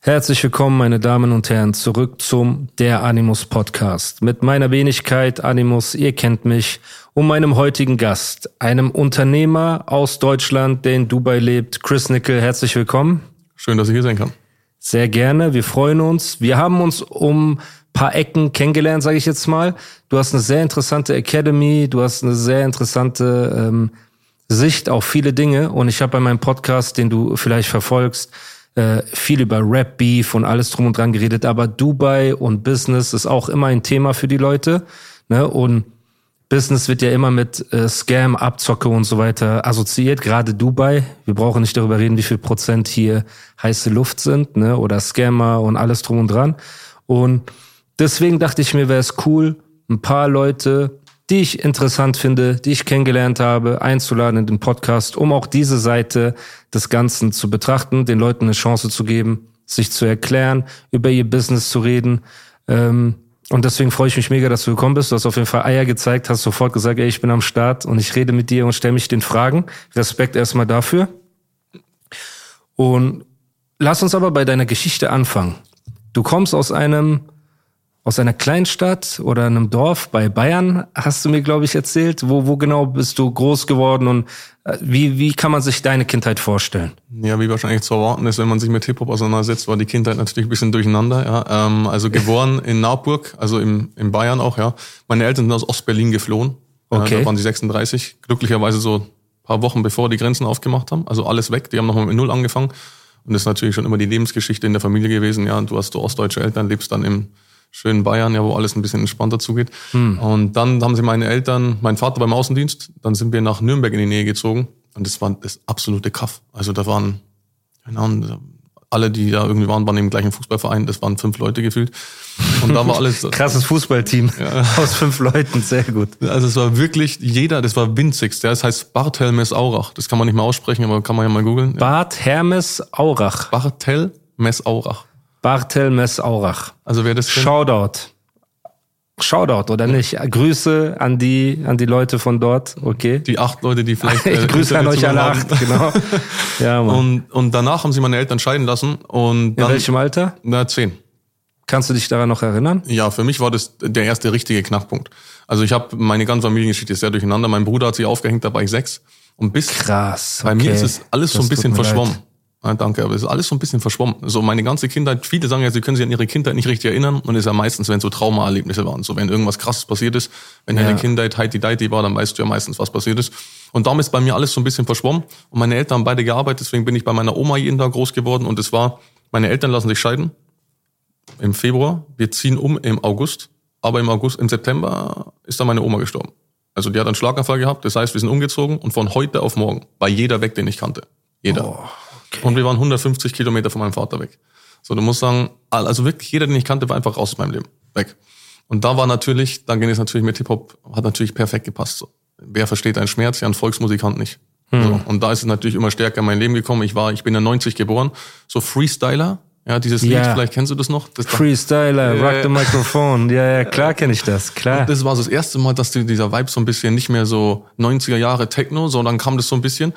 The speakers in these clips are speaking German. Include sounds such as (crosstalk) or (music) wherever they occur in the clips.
Herzlich willkommen, meine Damen und Herren, zurück zum Der Animus Podcast. Mit meiner Wenigkeit Animus, ihr kennt mich, und meinem heutigen Gast, einem Unternehmer aus Deutschland, der in Dubai lebt, Chris Nickel. Herzlich willkommen. Schön, dass ich hier sein kann. Sehr gerne, wir freuen uns. Wir haben uns um paar Ecken kennengelernt, sage ich jetzt mal. Du hast eine sehr interessante Academy, du hast eine sehr interessante ähm, Sicht auf viele Dinge und ich habe bei meinem Podcast, den du vielleicht verfolgst, äh, viel über Rap Beef und alles drum und dran geredet, aber Dubai und Business ist auch immer ein Thema für die Leute. Ne? Und Business wird ja immer mit äh, Scam, Abzocke und so weiter assoziiert, gerade Dubai. Wir brauchen nicht darüber reden, wie viel Prozent hier heiße Luft sind, ne? Oder Scammer und alles drum und dran. Und deswegen dachte ich mir, wäre es cool, ein paar Leute, die ich interessant finde, die ich kennengelernt habe, einzuladen in den Podcast, um auch diese Seite des Ganzen zu betrachten, den Leuten eine Chance zu geben, sich zu erklären, über ihr Business zu reden. Ähm, und deswegen freue ich mich mega, dass du gekommen bist. Du hast auf jeden Fall Eier gezeigt, hast sofort gesagt, ey, ich bin am Start und ich rede mit dir und stelle mich den Fragen. Respekt erstmal dafür. Und lass uns aber bei deiner Geschichte anfangen. Du kommst aus einem aus einer Kleinstadt oder einem Dorf bei Bayern, hast du mir, glaube ich, erzählt. Wo, wo genau bist du groß geworden und äh, wie, wie kann man sich deine Kindheit vorstellen? Ja, wie wahrscheinlich zu erwarten ist, wenn man sich mit Hip-Hop auseinandersetzt, war die Kindheit natürlich ein bisschen durcheinander. Ja. Ähm, also (laughs) geboren in Naupburg, also im, in Bayern auch, ja. Meine Eltern sind aus Ostberlin geflohen. Okay. Äh, da waren die 36. Glücklicherweise so paar Wochen bevor die Grenzen aufgemacht haben. Also alles weg. Die haben nochmal mit Null angefangen. Und das ist natürlich schon immer die Lebensgeschichte in der Familie gewesen. Ja, und du hast so ostdeutsche Eltern, lebst dann im schönen Bayern, ja, wo alles ein bisschen entspannter zugeht. Hm. Und dann haben sie meine Eltern, mein Vater beim Außendienst, dann sind wir nach Nürnberg in die Nähe gezogen. Und das war das absolute Kaff. Also da waren, keine Ahnung, alle, die da irgendwie waren, waren im gleichen Fußballverein. Das waren fünf Leute gefühlt. Und da war (laughs) alles. Krasses Fußballteam Ja. (laughs) aus fünf Leuten, sehr gut. Also es war wirklich jeder, das war winzigst. Ja, das heißt Barthelmes Aurach. Das kann man nicht mehr aussprechen, aber kann man ja mal googeln. Bart Hermes Aurach. Barthelmes Aurach. Barthelmes Aurach. Also wer das Shoutout. Shoutout, oder nicht? Grüße an die, an die Leute von dort, okay? die acht Leute, die vielleicht. (laughs) Ich äh, Grüße an euch alle acht, genau. (laughs) Ja, Mann. Und, und danach haben sie meine Eltern scheiden lassen und In dann, welchem Alter? na, zehn. Kannst du dich daran noch erinnern? Ja, für mich war das der erste richtige Knackpunkt. Also ich habe meine ganze Familiengeschichte ist sehr durcheinander. Mein Bruder hat sich aufgehängt, da war ich sechs. Und bis Krass. bei okay. mir ist es alles so Das ein bisschen verschwommen. leid. Ja, danke, aber es ist alles so ein bisschen verschwommen. So meine ganze Kindheit, viele sagen ja, sie können sich an ihre Kindheit nicht richtig erinnern und es ist ja meistens, wenn so Traumaerlebnisse waren, so wenn irgendwas krasses passiert ist, wenn Ja. deine Kindheit heiti deiti war, dann weißt du ja meistens, was passiert ist. Und darum ist bei mir alles so ein bisschen verschwommen und meine Eltern haben beide gearbeitet, deswegen bin ich bei meiner Oma jeden Tag groß geworden und es war, meine Eltern lassen sich scheiden im Februar, wir ziehen um im August, aber im August, im September ist dann meine Oma gestorben. Also die hat einen Schlaganfall gehabt, das heißt, wir sind umgezogen und von heute auf morgen war jeder weg, den ich kannte. Jeder. Oh, Und wir waren 150 Kilometer von meinem Vater weg. So, du musst sagen, also wirklich jeder, den ich kannte, war einfach raus aus meinem Leben. Weg. Und da war natürlich, dann ging es natürlich mit Hip-Hop, hat natürlich perfekt gepasst. So. Wer versteht einen Schmerz? Ja, ein Volksmusikant nicht. So. Und da ist es natürlich immer stärker in mein Leben gekommen. Ich war, ich bin ja 90 geboren. So Freestyler, ja, dieses Lied, Ja. vielleicht kennst du das noch? Das, Freestyler, Ja, rock the microphone. Ja, ja, klar kenne ich das, klar. Das war so das erste Mal, dass die- dieser Vibe so ein bisschen nicht mehr so 90er Jahre Techno, sondern kam das so ein bisschen.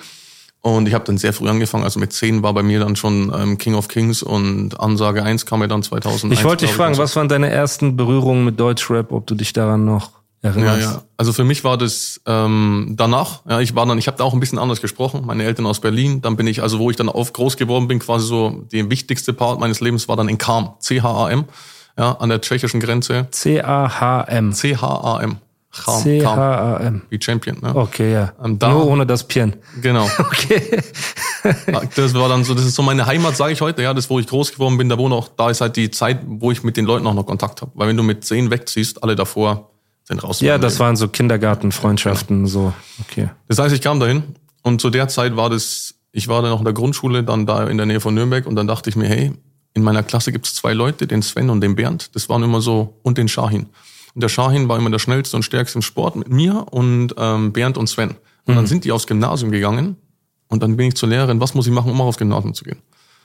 Und ich habe dann sehr früh angefangen. Also mit 10 war bei mir dann schon ähm, King of Kings und Ansage 1 kam ja dann 2001. Ich wollte dich fragen, und so. was waren deine ersten Berührungen mit Deutschrap, ob du dich daran noch Ja, erinnerst? ja. Also für mich war das ähm, danach. Ja, ich war dann, ich habe da auch ein bisschen anders gesprochen. Meine Eltern aus Berlin. Dann bin ich, also wo ich dann auf groß geworden bin, quasi so die wichtigste Part meines Lebens war dann in Cham, C-H-A-M, ja, an der tschechischen Grenze. C-A-H-M. C-H-A-M. Cham, Cham, C-H-A-M. wie Champion. Ne? Okay, ja. Ähm, da- Nur ohne das Pien. Genau. (laughs) Okay. Das war dann so, das ist so meine Heimat, sage ich heute, ja, das, wo ich groß geworden bin, da wohne auch, da ist halt die Zeit, wo ich mit den Leuten auch noch Kontakt habe. Weil wenn du mit zehn wegziehst, alle davor sind raus. Ja, das waren so Kindergartenfreundschaften, so. Okay. Das heißt, ich kam dahin und zu der Zeit war das ich war dann noch in der Grundschule, dann da in der Nähe von Nürnberg und dann dachte ich mir, hey, in meiner Klasse gibt es zwei Leute, den Sven und den Bernd. Das waren immer so, und den Shahin. Und der Shahin war immer der schnellste und stärkste im Sport mit mir und ähm, Bernd und Sven. Und dann sind die aufs Gymnasium gegangen und dann bin ich zur Lehrerin, was muss ich machen, um auch aufs Gymnasium zu gehen?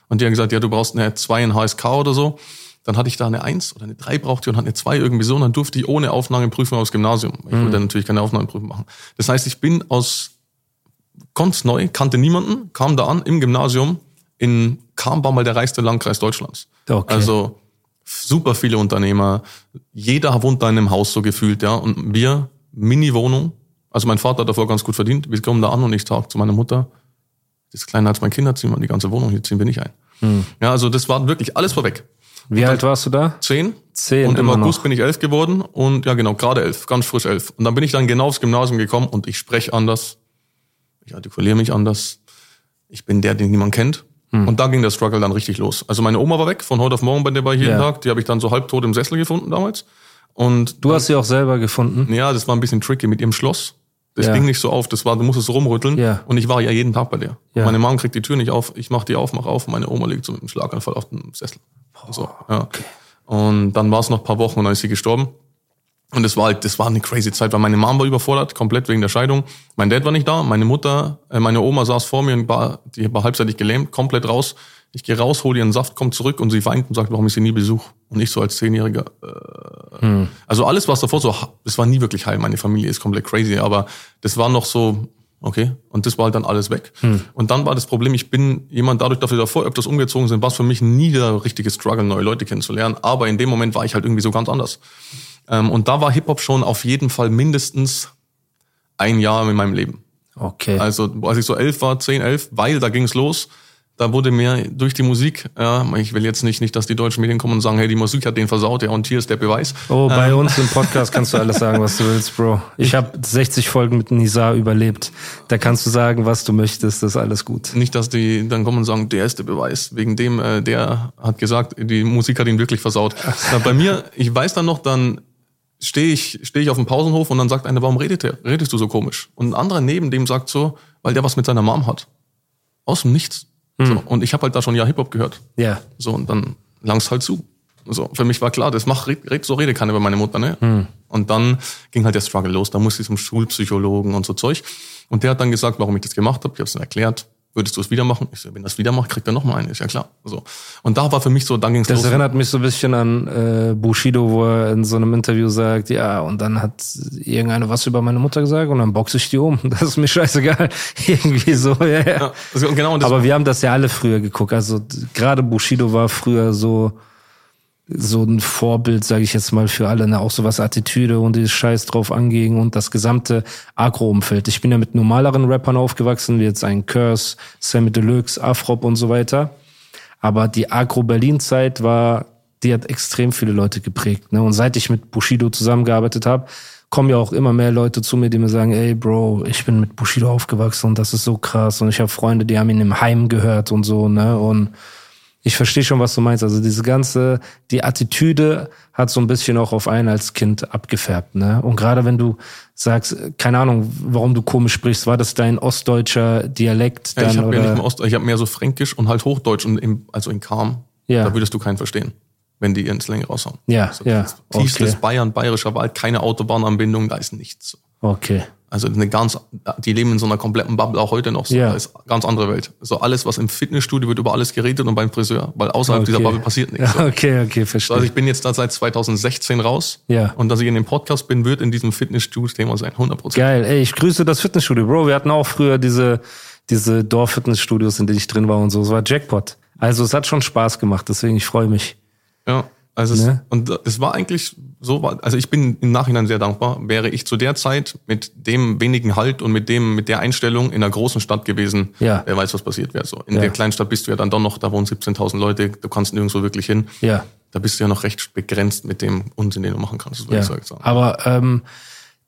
Und die haben gesagt, ja, du brauchst eine 2 in HSK oder so. Dann hatte ich da eine 1 oder eine 3 brauchte und hatte eine 2 irgendwie so und dann durfte ich ohne Aufnahmeprüfung aufs Gymnasium. Ich Mhm. wollte natürlich keine Aufnahmeprüfung machen. Das heißt, ich bin aus ganz neu, kannte niemanden, kam da an im Gymnasium in Kam war mal der reichste Landkreis Deutschlands. Okay. Also super viele Unternehmer, jeder wohnt da in einem Haus so gefühlt, ja. Und wir, Mini-Wohnung, also mein Vater hat davor ganz gut verdient, wir kommen da an und ich sage zu meiner Mutter, das ist kleiner als mein Kinderzimmer, die ganze Wohnung, hier ziehen wir nicht ein. Hm. Ja, also das war wirklich alles vorweg. Wie alt warst du da? Zehn. Zehn, Und im August noch. bin ich elf geworden und ja genau, gerade elf, ganz frisch elf. Und dann bin ich dann genau aufs Gymnasium gekommen und ich spreche anders, ich artikuliere mich anders, ich bin der, den niemand kennt. Hm. Und da ging der Struggle dann richtig los. Also meine Oma war weg, von heute auf morgen bei der war ich jeden Ja. Tag, die habe ich dann so halbtot im Sessel gefunden damals. Und Du hast sie auch selber gefunden. ja, das war ein bisschen tricky mit ihrem Schloss. Das Ja. ging nicht so auf, das war, du musstest rumrütteln. Ja. Und ich war ja jeden Tag bei der. Ja. Meine Mom kriegt die Tür nicht auf, ich mach die auf, mach auf, meine Oma liegt so mit einem Schlaganfall auf dem Sessel. so, ja. Und dann war es noch ein paar Wochen und dann ist sie gestorben. Und das war halt, das war eine crazy Zeit, weil meine Mom war überfordert, komplett wegen der Scheidung. Mein Dad war nicht da, meine Mutter, äh, meine Oma saß vor mir und war, die war halbseitig gelähmt, komplett raus. Ich gehe raus, hole ihren Saft, komm zurück und sie weint und sagt, warum ich sie nie besuche. Und ich so als Zehnjähriger, also alles, was davor so, es war nie wirklich heil. Meine Familie ist komplett crazy, aber das war noch so, okay. Und das war halt dann alles weg. Und dann war das Problem, ich bin jemand, dadurch, dass wir davor öfters umgezogen sind, war es für mich nie der richtige Struggle, neue Leute kennenzulernen. Aber in dem Moment war ich halt irgendwie so ganz anders. Ähm, und da war Hip-Hop schon auf jeden Fall mindestens ein Jahr in meinem Leben. Okay. Also als ich so elf war, zehn, elf, weil da ging es los. Da wurde mir durch die Musik, ja, ich will jetzt nicht, nicht, dass die deutschen Medien kommen und sagen, hey, die Musik hat den versaut, ja, und hier ist der Beweis. Oh, bei Ähm. uns im Podcast kannst du alles sagen, was du willst, Bro. Ich habe 60 Folgen mit Nizar überlebt. Da kannst du sagen, was du möchtest, das ist alles gut. Nicht, dass die dann kommen und sagen, der ist der Beweis. Wegen dem, äh, der hat gesagt, die Musik hat ihn wirklich versaut. Bei mir, ich weiß dann noch, dann stehe ich, stehe ich auf dem Pausenhof und dann sagt einer, warum redet der? Redest du so komisch? Und ein anderer neben dem sagt so, weil der was mit seiner Mom hat. Aus dem Nichts. So, und ich habe halt da schon ja Hip-Hop gehört. Ja. So, und dann lang's halt zu. So, für mich war klar, das macht, red, so rede keiner über meine Mutter, ne? Und dann ging halt der Struggle los. Da musste ich zum Schulpsychologen und so Zeug. Und der hat dann gesagt, warum ich das gemacht habe. Ich habe es dann erklärt. Würdest du es wieder machen? Ich so, wenn das wieder macht, kriegt er noch mal einen. Ist ja klar. So. Und da war für mich so, dann ging's Das los. erinnert mich so ein bisschen an äh, Bushido, wo er in so einem Interview sagt, ja, und dann hat irgendeine was über meine Mutter gesagt und dann boxe ich die um. (laughs) Das ist mir scheißegal. (laughs) Irgendwie so, ja, ja. Ja, also genau, das Aber wir haben das ja alle früher geguckt. Also gerade Bushido war früher so so ein Vorbild, sage ich jetzt mal, für alle, ne? auch so was Attitüde und dieses Scheiß drauf anging und das gesamte Agro-Umfeld. Ich bin ja mit normaleren Rappern aufgewachsen, wie jetzt ein Curse, Sammy Deluxe, Afrop und so weiter. Aber die Agro-Berlin-Zeit war, die hat extrem viele Leute geprägt. Ne? Und seit ich mit Bushido zusammengearbeitet habe, kommen ja auch immer mehr Leute zu mir, die mir sagen, ey Bro, ich bin mit Bushido aufgewachsen und das ist so krass. Und ich habe Freunde, die haben ihn im Heim gehört und so, ne? Und ich verstehe schon, was du meinst. Also diese ganze, die Attitüde hat so ein bisschen auch auf einen als Kind abgefärbt, ne? Und gerade wenn du sagst, keine Ahnung, warum du komisch sprichst, war das dein ostdeutscher Dialekt ja, dann ich habe ja nicht mehr Ost, ich habe mehr so Fränkisch und halt Hochdeutsch und im, also in Kam. Ja. Da würdest du keinen verstehen, wenn die ihren Slang raushauen. Ja, also, ja, Tiefstes okay. Bayern, bayerischer Wald, keine Autobahnanbindung, da ist nichts. okay. Also eine ganz, die leben in so einer kompletten Bubble auch heute noch. So. Ja. Da ist eine ganz andere Welt. So alles, was im Fitnessstudio wird über alles geredet und beim Friseur, weil außerhalb Okay. dieser Bubble passiert nichts. (laughs) So. Okay, okay, verstehe. Also ich bin jetzt da seit 2016 raus. Ja. Und dass ich in dem Podcast bin, wird in diesem Fitnessstudio-Thema sein. 100 Prozent. Geil. Ey, ich grüße das Fitnessstudio, Bro. Wir hatten auch früher diese, diese Dorf-Fitnessstudios, in denen ich drin war und so. Es war Jackpot. Also es hat schon Spaß gemacht, deswegen ich freue mich. Ja. Also Ne? es, und es war eigentlich so, also ich bin im Nachhinein sehr dankbar. Wäre ich zu der Zeit mit dem wenigen Halt und mit dem, mit der Einstellung in einer großen Stadt gewesen, Ja. wer weiß, was passiert wäre. So in Ja. der kleinen Stadt bist du ja dann doch noch, da wohnen 17.000 Leute, du kannst nirgendwo wirklich hin. Ja. Da bist du ja noch recht begrenzt mit dem Unsinn, den du machen kannst, das würde Ja. ich sagen. Aber ähm,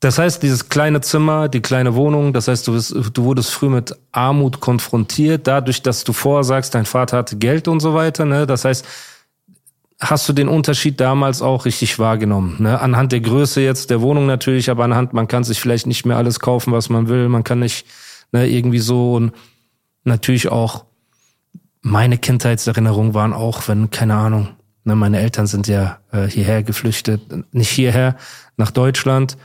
das heißt, dieses kleine Zimmer, die kleine Wohnung, das heißt, du, bist, du wurdest früh mit Armut konfrontiert, dadurch, dass du vorher sagst, dein Vater hatte Geld und so weiter. Ne? Das heißt, hast du den Unterschied damals auch richtig wahrgenommen? Ne? Anhand der Größe jetzt der Wohnung natürlich, aber anhand, man kann sich vielleicht nicht mehr alles kaufen, was man will. Man kann nicht ne, irgendwie so. Und natürlich auch meine Kindheitserinnerungen waren auch, wenn, keine Ahnung, ne, meine Eltern sind ja äh, hierher geflüchtet, nicht hierher, nach Deutschland.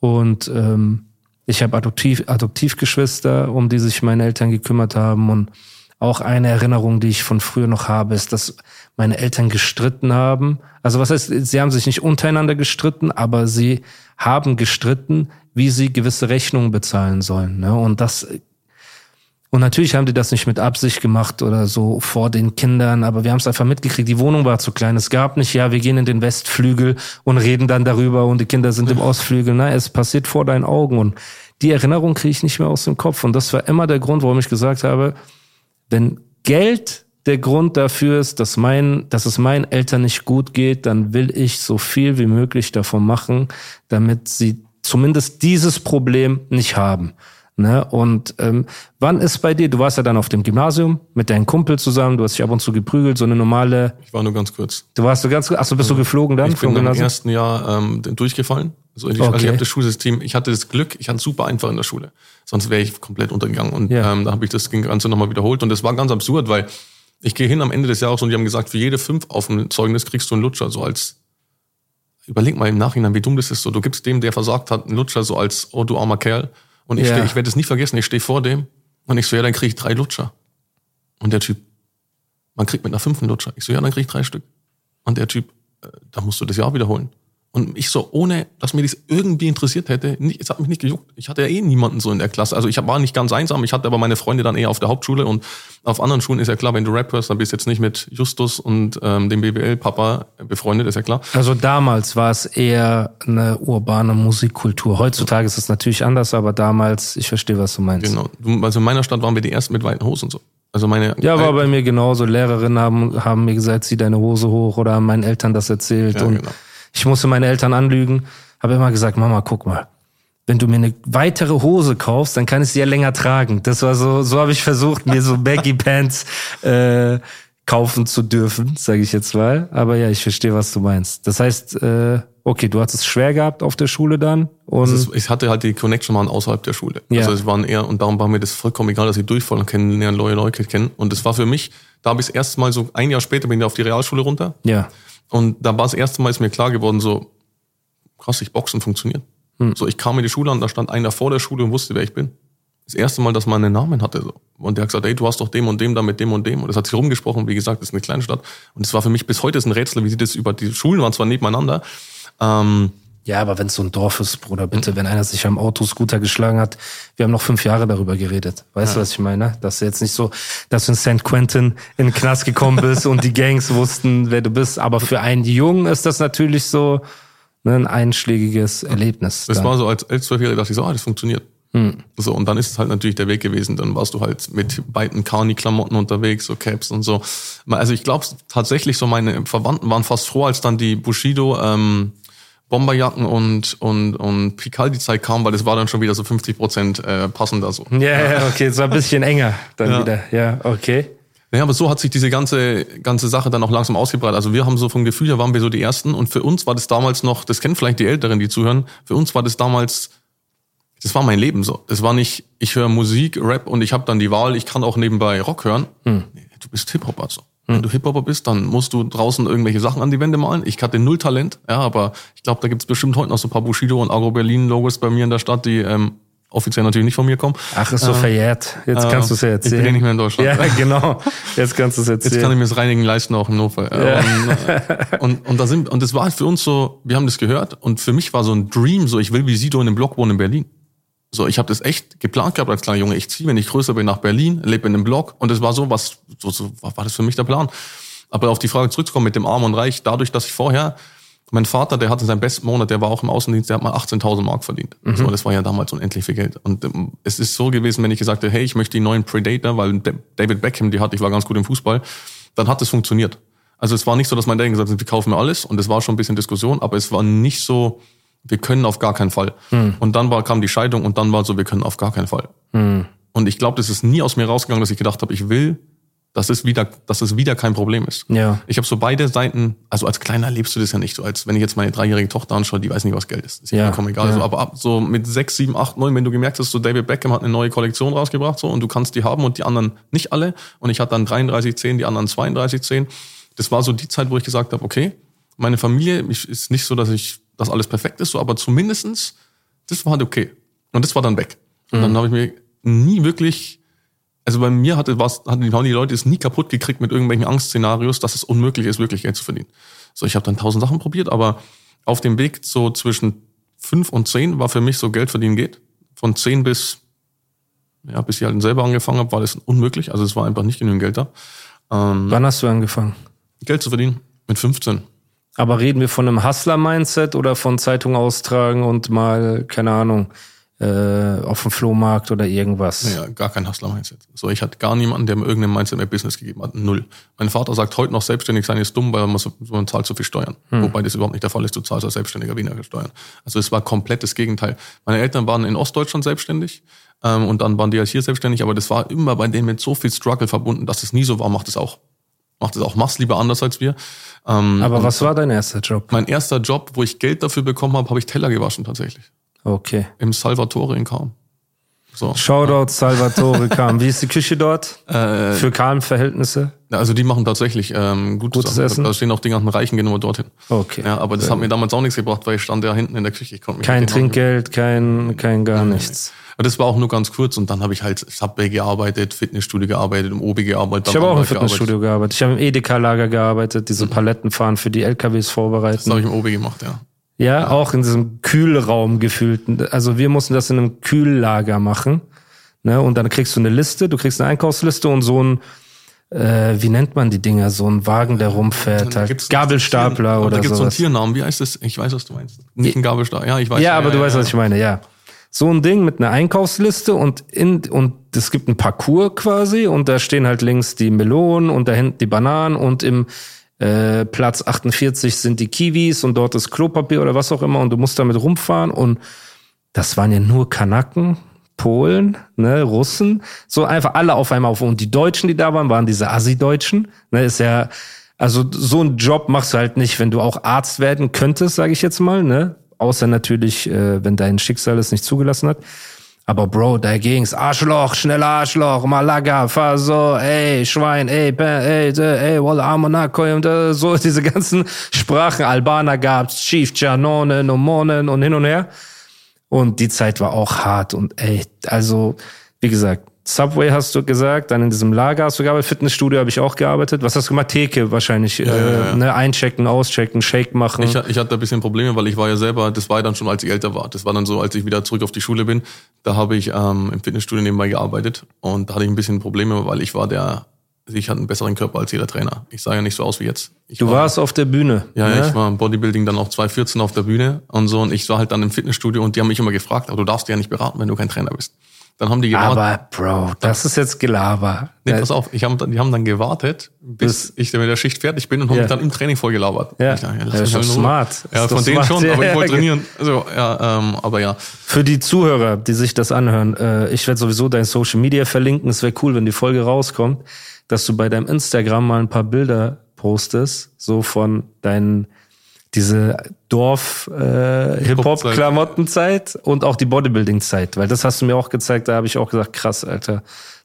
Und ähm, ich habe Adoptiv, Adoptivgeschwister, um die sich meine Eltern gekümmert haben. Und auch eine Erinnerung, die ich von früher noch habe, ist, dass meine Eltern gestritten haben. Also was heißt, sie haben sich nicht untereinander gestritten, aber sie haben gestritten, wie sie gewisse Rechnungen bezahlen sollen. Ne? Und das und natürlich haben die das nicht mit Absicht gemacht oder so vor den Kindern, aber wir haben es einfach mitgekriegt. Die Wohnung war zu klein. Es gab nicht, ja, wir gehen in den Westflügel und reden dann darüber und die Kinder sind im Ostflügel. Nein, es passiert vor deinen Augen und die Erinnerung kriege ich nicht mehr aus dem Kopf. Und das war immer der Grund, warum ich gesagt habe, wenn Geld der Grund dafür ist, dass mein, dass es meinen Eltern nicht gut geht, dann will ich so viel wie möglich davon machen, damit sie zumindest dieses Problem nicht haben. Ne? Und ähm, wann ist bei dir, du warst ja dann auf dem Gymnasium mit deinen Kumpel zusammen, du hast dich ab und zu geprügelt, so eine normale. Ich war nur ganz kurz. Du warst so ganz kurz, achso, bist du geflogen dann ich bin im ersten Jahr ähm, durchgefallen. Also, ich, okay. also ich habe das Schulsystem, ich hatte das Glück, ich hatte super einfach in der Schule. Sonst wäre ich komplett untergegangen. Und ja. ähm, da habe ich das Ganze nochmal wiederholt. Und das war ganz absurd, weil ich gehe hin am Ende des Jahres und die haben gesagt, für jede fünf auf dem Zeugnis kriegst du einen Lutscher, so als überleg mal im Nachhinein, wie dumm das ist. So, du gibst dem, der versagt hat, einen Lutscher, so als, oh du armer Kerl. Und ich, ja. steh, ich werde es nie vergessen, ich stehe vor dem und ich so, ja, dann kriege ich drei Lutscher. Und der Typ, man kriegt mit einer fünften Lutscher. Ich so, ja, dann kriege ich drei Stück. Und der Typ, äh, da musst du das Jahr wiederholen. Und ich so, ohne dass mir das irgendwie interessiert hätte, nicht, es hat mich nicht gejuckt. Ich hatte ja eh niemanden so in der Klasse. Also ich war nicht ganz einsam, ich hatte aber meine Freunde dann eher auf der Hauptschule und auf anderen Schulen ist ja klar, wenn du Rap hörst, dann bist du jetzt nicht mit Justus und ähm, dem BBL-Papa befreundet, ist ja klar. Also damals war es eher eine urbane Musikkultur. Heutzutage ist es natürlich anders, aber damals, ich verstehe, was du meinst. Genau. Also in meiner Stadt waren wir die ersten mit weiten Hosen und so. Also meine ja, war bei mir genauso. Lehrerinnen haben, haben mir gesagt, zieh deine Hose hoch oder haben meinen Eltern das erzählt. Ja, und genau ich musste meine Eltern anlügen, habe immer gesagt, Mama, guck mal, wenn du mir eine weitere Hose kaufst, dann kann ich sie ja länger tragen. Das war so, so habe ich versucht, mir so Baggy (laughs) Pants äh, kaufen zu dürfen, sage ich jetzt mal. Aber ja, ich verstehe, was du meinst. Das heißt, äh, okay, du hast es schwer gehabt auf der Schule dann. Und ist, ich hatte halt die Connection mal außerhalb der Schule. Ja. Also es waren eher, und darum war mir das vollkommen egal, dass ich durchfallen kennenlernen, neue Leute kennen. Und das war für mich, da habe ich das erste Mal so ein Jahr später bin ich auf die Realschule runter. Ja. Und da war das erste Mal ist mir klar geworden, so krass, ich Boxen funktioniert. Hm. So, ich kam in die Schule und da stand einer vor der Schule und wusste, wer ich bin. Das erste Mal, dass man einen Namen hatte. So. Und der hat gesagt, ey, du hast doch dem und dem da mit dem und dem. Und das hat sich rumgesprochen. Wie gesagt, das ist eine kleine Stadt. Und es war für mich bis heute ein Rätsel, wie sie das über die Schulen waren zwar nebeneinander. Ähm, ja, aber wenn es so ein Dorf ist, Bruder, bitte, mhm. wenn einer sich am Autoscooter geschlagen hat, wir haben noch fünf Jahre darüber geredet. Weißt ja. du, was ich meine? Dass du jetzt nicht so, dass du in St. Quentin in den Knast gekommen bist und die Gangs wussten, wer du bist. Aber für einen Jungen ist das natürlich so ne, ein einschlägiges Erlebnis. Das dann. war so, als elf, zwölfjähriger dachte ich so, ah, das funktioniert. Hm. So, und dann ist es halt natürlich der Weg gewesen. Dann warst du halt mit beiden Carney-Klamotten unterwegs, so Caps und so. Also ich glaube tatsächlich, so meine Verwandten waren fast froh, als dann die Bushido ähm, Bomberjacken und, und, und Picaldi-Zeit kam, weil das war dann schon wieder so 50 Prozent äh, passender so. Ja, ja, okay, es war ein bisschen enger dann ja. wieder. Ja, okay. Naja, aber so hat sich diese ganze, ganze Sache dann auch langsam ausgebreitet. Also wir haben so vom Gefühl her waren wir so die Ersten und für uns war das damals noch, das kennen vielleicht die Älteren, die zuhören, für uns war das damals, das war mein Leben so. Das war nicht, ich höre Musik, Rap und ich habe dann die Wahl, ich kann auch nebenbei Rock hören. Hm. Nee, du bist Hip-Hopper so. Wenn du Hip-Hopper bist, dann musst du draußen irgendwelche Sachen an die Wände malen. Ich hatte null Talent, ja, aber ich glaube, da gibt's bestimmt heute noch so ein paar Bushido und Agro Berlin Logos bei mir in der Stadt, die ähm, offiziell natürlich nicht von mir kommen. Ach, ist so äh, verjährt. Jetzt äh, kannst du es ja erzählen. Ich bin nicht mehr in Deutschland. Ja, (laughs) genau. Jetzt kannst du es erzählen. Jetzt kann ich mir das Reinigen leisten, auch im Notfall. Ja. Und, äh, und, und, da sind, und das war halt für uns so, wir haben das gehört und für mich war so ein Dream, so ich will wie Sido in einem Block wohnen in Berlin. So, ich habe das echt geplant gehabt als kleiner Junge. Ich ziehe, wenn ich größer bin, nach Berlin, lebe in einem Block und das war so, was so, so war das für mich der Plan. Aber auf die Frage zurückzukommen mit dem Arm und Reich, dadurch, dass ich vorher, mein Vater, der hatte seinen besten Monat, der war auch im Außendienst, der hat mal 18.000 Mark verdient. Mhm. So, das war ja damals unendlich viel Geld. Und ähm, es ist so gewesen, wenn ich gesagt habe, hey, ich möchte die neuen Predator, weil David Beckham, die hatte, ich war ganz gut im Fußball, dann hat es funktioniert. Also es war nicht so, dass mein Dad gesagt hat, wir kaufen mir alles und es war schon ein bisschen Diskussion, aber es war nicht so, wir können auf gar keinen Fall. Mhm. Und dann war, kam die Scheidung und dann war so, wir können auf gar keinen Fall. Mhm. Und ich glaube, das ist nie aus mir rausgegangen, dass ich gedacht habe, ich will dass es wieder, dass es wieder kein Problem ist. Ja. Ich habe so beide Seiten, also als Kleiner lebst du das ja nicht so, als wenn ich jetzt meine dreijährige Tochter anschaue, die weiß nicht, was Geld ist. Ist ja vollkommen egal. ja. So, aber ab so mit sechs, sieben, acht, neun, wenn du gemerkt hast, so David Beckham hat eine neue Kollektion rausgebracht, so und du kannst die haben und die anderen nicht alle. Und ich hatte dann 3310, die anderen 3210. Das war so die Zeit, wo ich gesagt habe, okay, meine Familie ich, ist nicht so, dass ich, dass alles perfekt ist, so, aber zumindestens, das war halt okay. Und das war dann weg. Und Mhm. dann habe ich mir nie wirklich also bei mir hatte was, hatten die, Leute es nie kaputt gekriegt mit irgendwelchen Angstszenarios, dass es unmöglich ist, wirklich Geld zu verdienen. So, ich habe dann tausend Sachen probiert, aber auf dem Weg so zwischen fünf und zehn war für mich so Geld verdienen geht. Von zehn bis, ja, bis ich halt selber angefangen habe, war das unmöglich. Also es war einfach nicht genügend Geld da. Ähm, Wann hast du angefangen? Geld zu verdienen mit 15. Aber reden wir von einem Hustler-Mindset oder von Zeitung austragen und mal, keine Ahnung, äh, auf dem Flohmarkt oder irgendwas? Naja, gar kein Hustler-Mindset. So, ich hatte gar niemanden, der mir irgendein Mindset mehr Business gegeben hat. Null. Mein Vater sagt heute noch, selbstständig sein ist dumm, weil man, so, man zahlt zu viel Steuern. Wobei das überhaupt nicht der Fall ist. Du zahlst als Selbstständiger weniger Steuern. Also es war komplett das Gegenteil. Meine Eltern waren in Ostdeutschland selbstständig ähm, und dann waren die halt hier selbstständig, aber das war immer bei denen mit so viel Struggle verbunden, dass es nie so war, macht es auch. Macht es auch. Mach's lieber anders als wir. Ähm, Aber was war dein erster Job? Mein erster Job, wo ich Geld dafür bekommen habe, habe ich Teller gewaschen tatsächlich. Okay. Im Salvatore in Kaum. So. Shoutout Salvatore Kam. Wie ist die Küche dort? Äh, Für Kahn-Verhältnisse? Ja, Also die machen tatsächlich ähm, gutes, Gutes Sachen. Essen? Da stehen auch die ganzen Reichen gehen immer dorthin. Okay. Ja, aber das hat mir damals auch nichts gebracht, weil ich stand ja hinten in der Küche. Ich konnte mich Kein Trinkgeld, kein, kein gar nichts. Aber das war auch nur ganz kurz und dann habe ich halt Subway gearbeitet, Fitnessstudio gearbeitet, im Obi gearbeitet. Ich habe auch im Fitnessstudio gearbeitet. Ich habe im Edeka-Lager gearbeitet, diese Paletten fahren für die LKWs gearbeitet. Das vorbereiten. habe ich im Obi gemacht, ja. Ja, auch in diesem Kühlraum gefühlt. Also wir mussten das in einem Kühllager machen. Ne? Und dann kriegst du eine Liste, du kriegst eine Einkaufsliste und so ein, äh, wie nennt man die Dinger, so ein Wagen, der rumfährt, Da halt. Gabelstapler Da oder gibt's so einen. Tiernamen. Wie heißt das? Ich weiß, was du meinst. Nicht ein Gabelstapler. Ja, ich weiß. Ja, aber du weißt, was ich meine, ja. So ein Ding mit einer Einkaufsliste und in, und es gibt ein Parcours quasi und da stehen halt links die Melonen und da hinten die Bananen und im äh, Platz 48 sind die Kiwis und dort ist Klopapier oder was auch immer und du musst damit rumfahren und das waren ja nur Kanaken, Polen, ne, Russen, so einfach alle auf einmal auf. Und die Deutschen, die da waren, waren diese Assi-Deutschen. Ne, ist ja, also so einen Job machst du halt nicht, wenn du auch Arzt werden könntest, sage ich jetzt mal, ne? Außer natürlich, äh, wenn dein Schicksal es nicht zugelassen hat. Aber Bro, da ging's. Arschloch, schneller Arschloch, Malaga, fahr so, ey, Schwein, ey, bäh, ey, dä, ey, Walla, Amonako, und äh, so (laughs) diese ganzen Sprachen. Albaner gab's, Chief, Chanonen und Monen und hin und her. Und die Zeit war auch hart und ey, also, wie gesagt, Subway hast du gesagt, dann in diesem Lager hast du gearbeitet, Fitnessstudio habe ich auch gearbeitet. Was hast du gemacht? Theke wahrscheinlich, äh, ja, ja. Ne, einchecken, auschecken, Shake machen. Ich, ich hatte ein bisschen Probleme, weil ich war ja selber, das war ja dann schon, als ich älter war. Das war dann so, als ich wieder zurück auf die Schule bin. Da habe ich ähm, im Fitnessstudio nebenbei gearbeitet und da hatte ich ein bisschen Probleme, weil ich war der, also ich hatte einen besseren Körper als jeder Trainer. Ich sah ja nicht so aus wie jetzt. Ich du war, warst auf der Bühne. Ja, ne? ich war im Bodybuilding dann auch 2014 auf der Bühne und so und ich war halt dann im Fitnessstudio und die haben mich immer gefragt, aber du darfst ja nicht beraten, wenn du kein Trainer bist. Dann haben die gewartet. Aber Bro, das ist jetzt Gelaber. Nee, pass auf, ich hab, die haben dann gewartet, bis ich mit der Schicht fertig bin und haben Ja. mich dann im Training vollgelabert. Ja. Dachte, Ja, lass ist Ruhe. smart. Ja, von denen smart. schon, aber (laughs) ich wollte trainieren. Also, ja, ähm, aber ja. Für die Zuhörer, die sich das anhören, äh, ich werde sowieso dein Social Media verlinken. Es wäre cool, wenn die Folge rauskommt, dass du bei deinem Instagram mal ein paar Bilder postest, so von deinen diese Dorf äh, und auch die Bodybuilding Zeit, weil das hast du mir auch gezeigt, da habe ich auch gesagt, krass, Alter,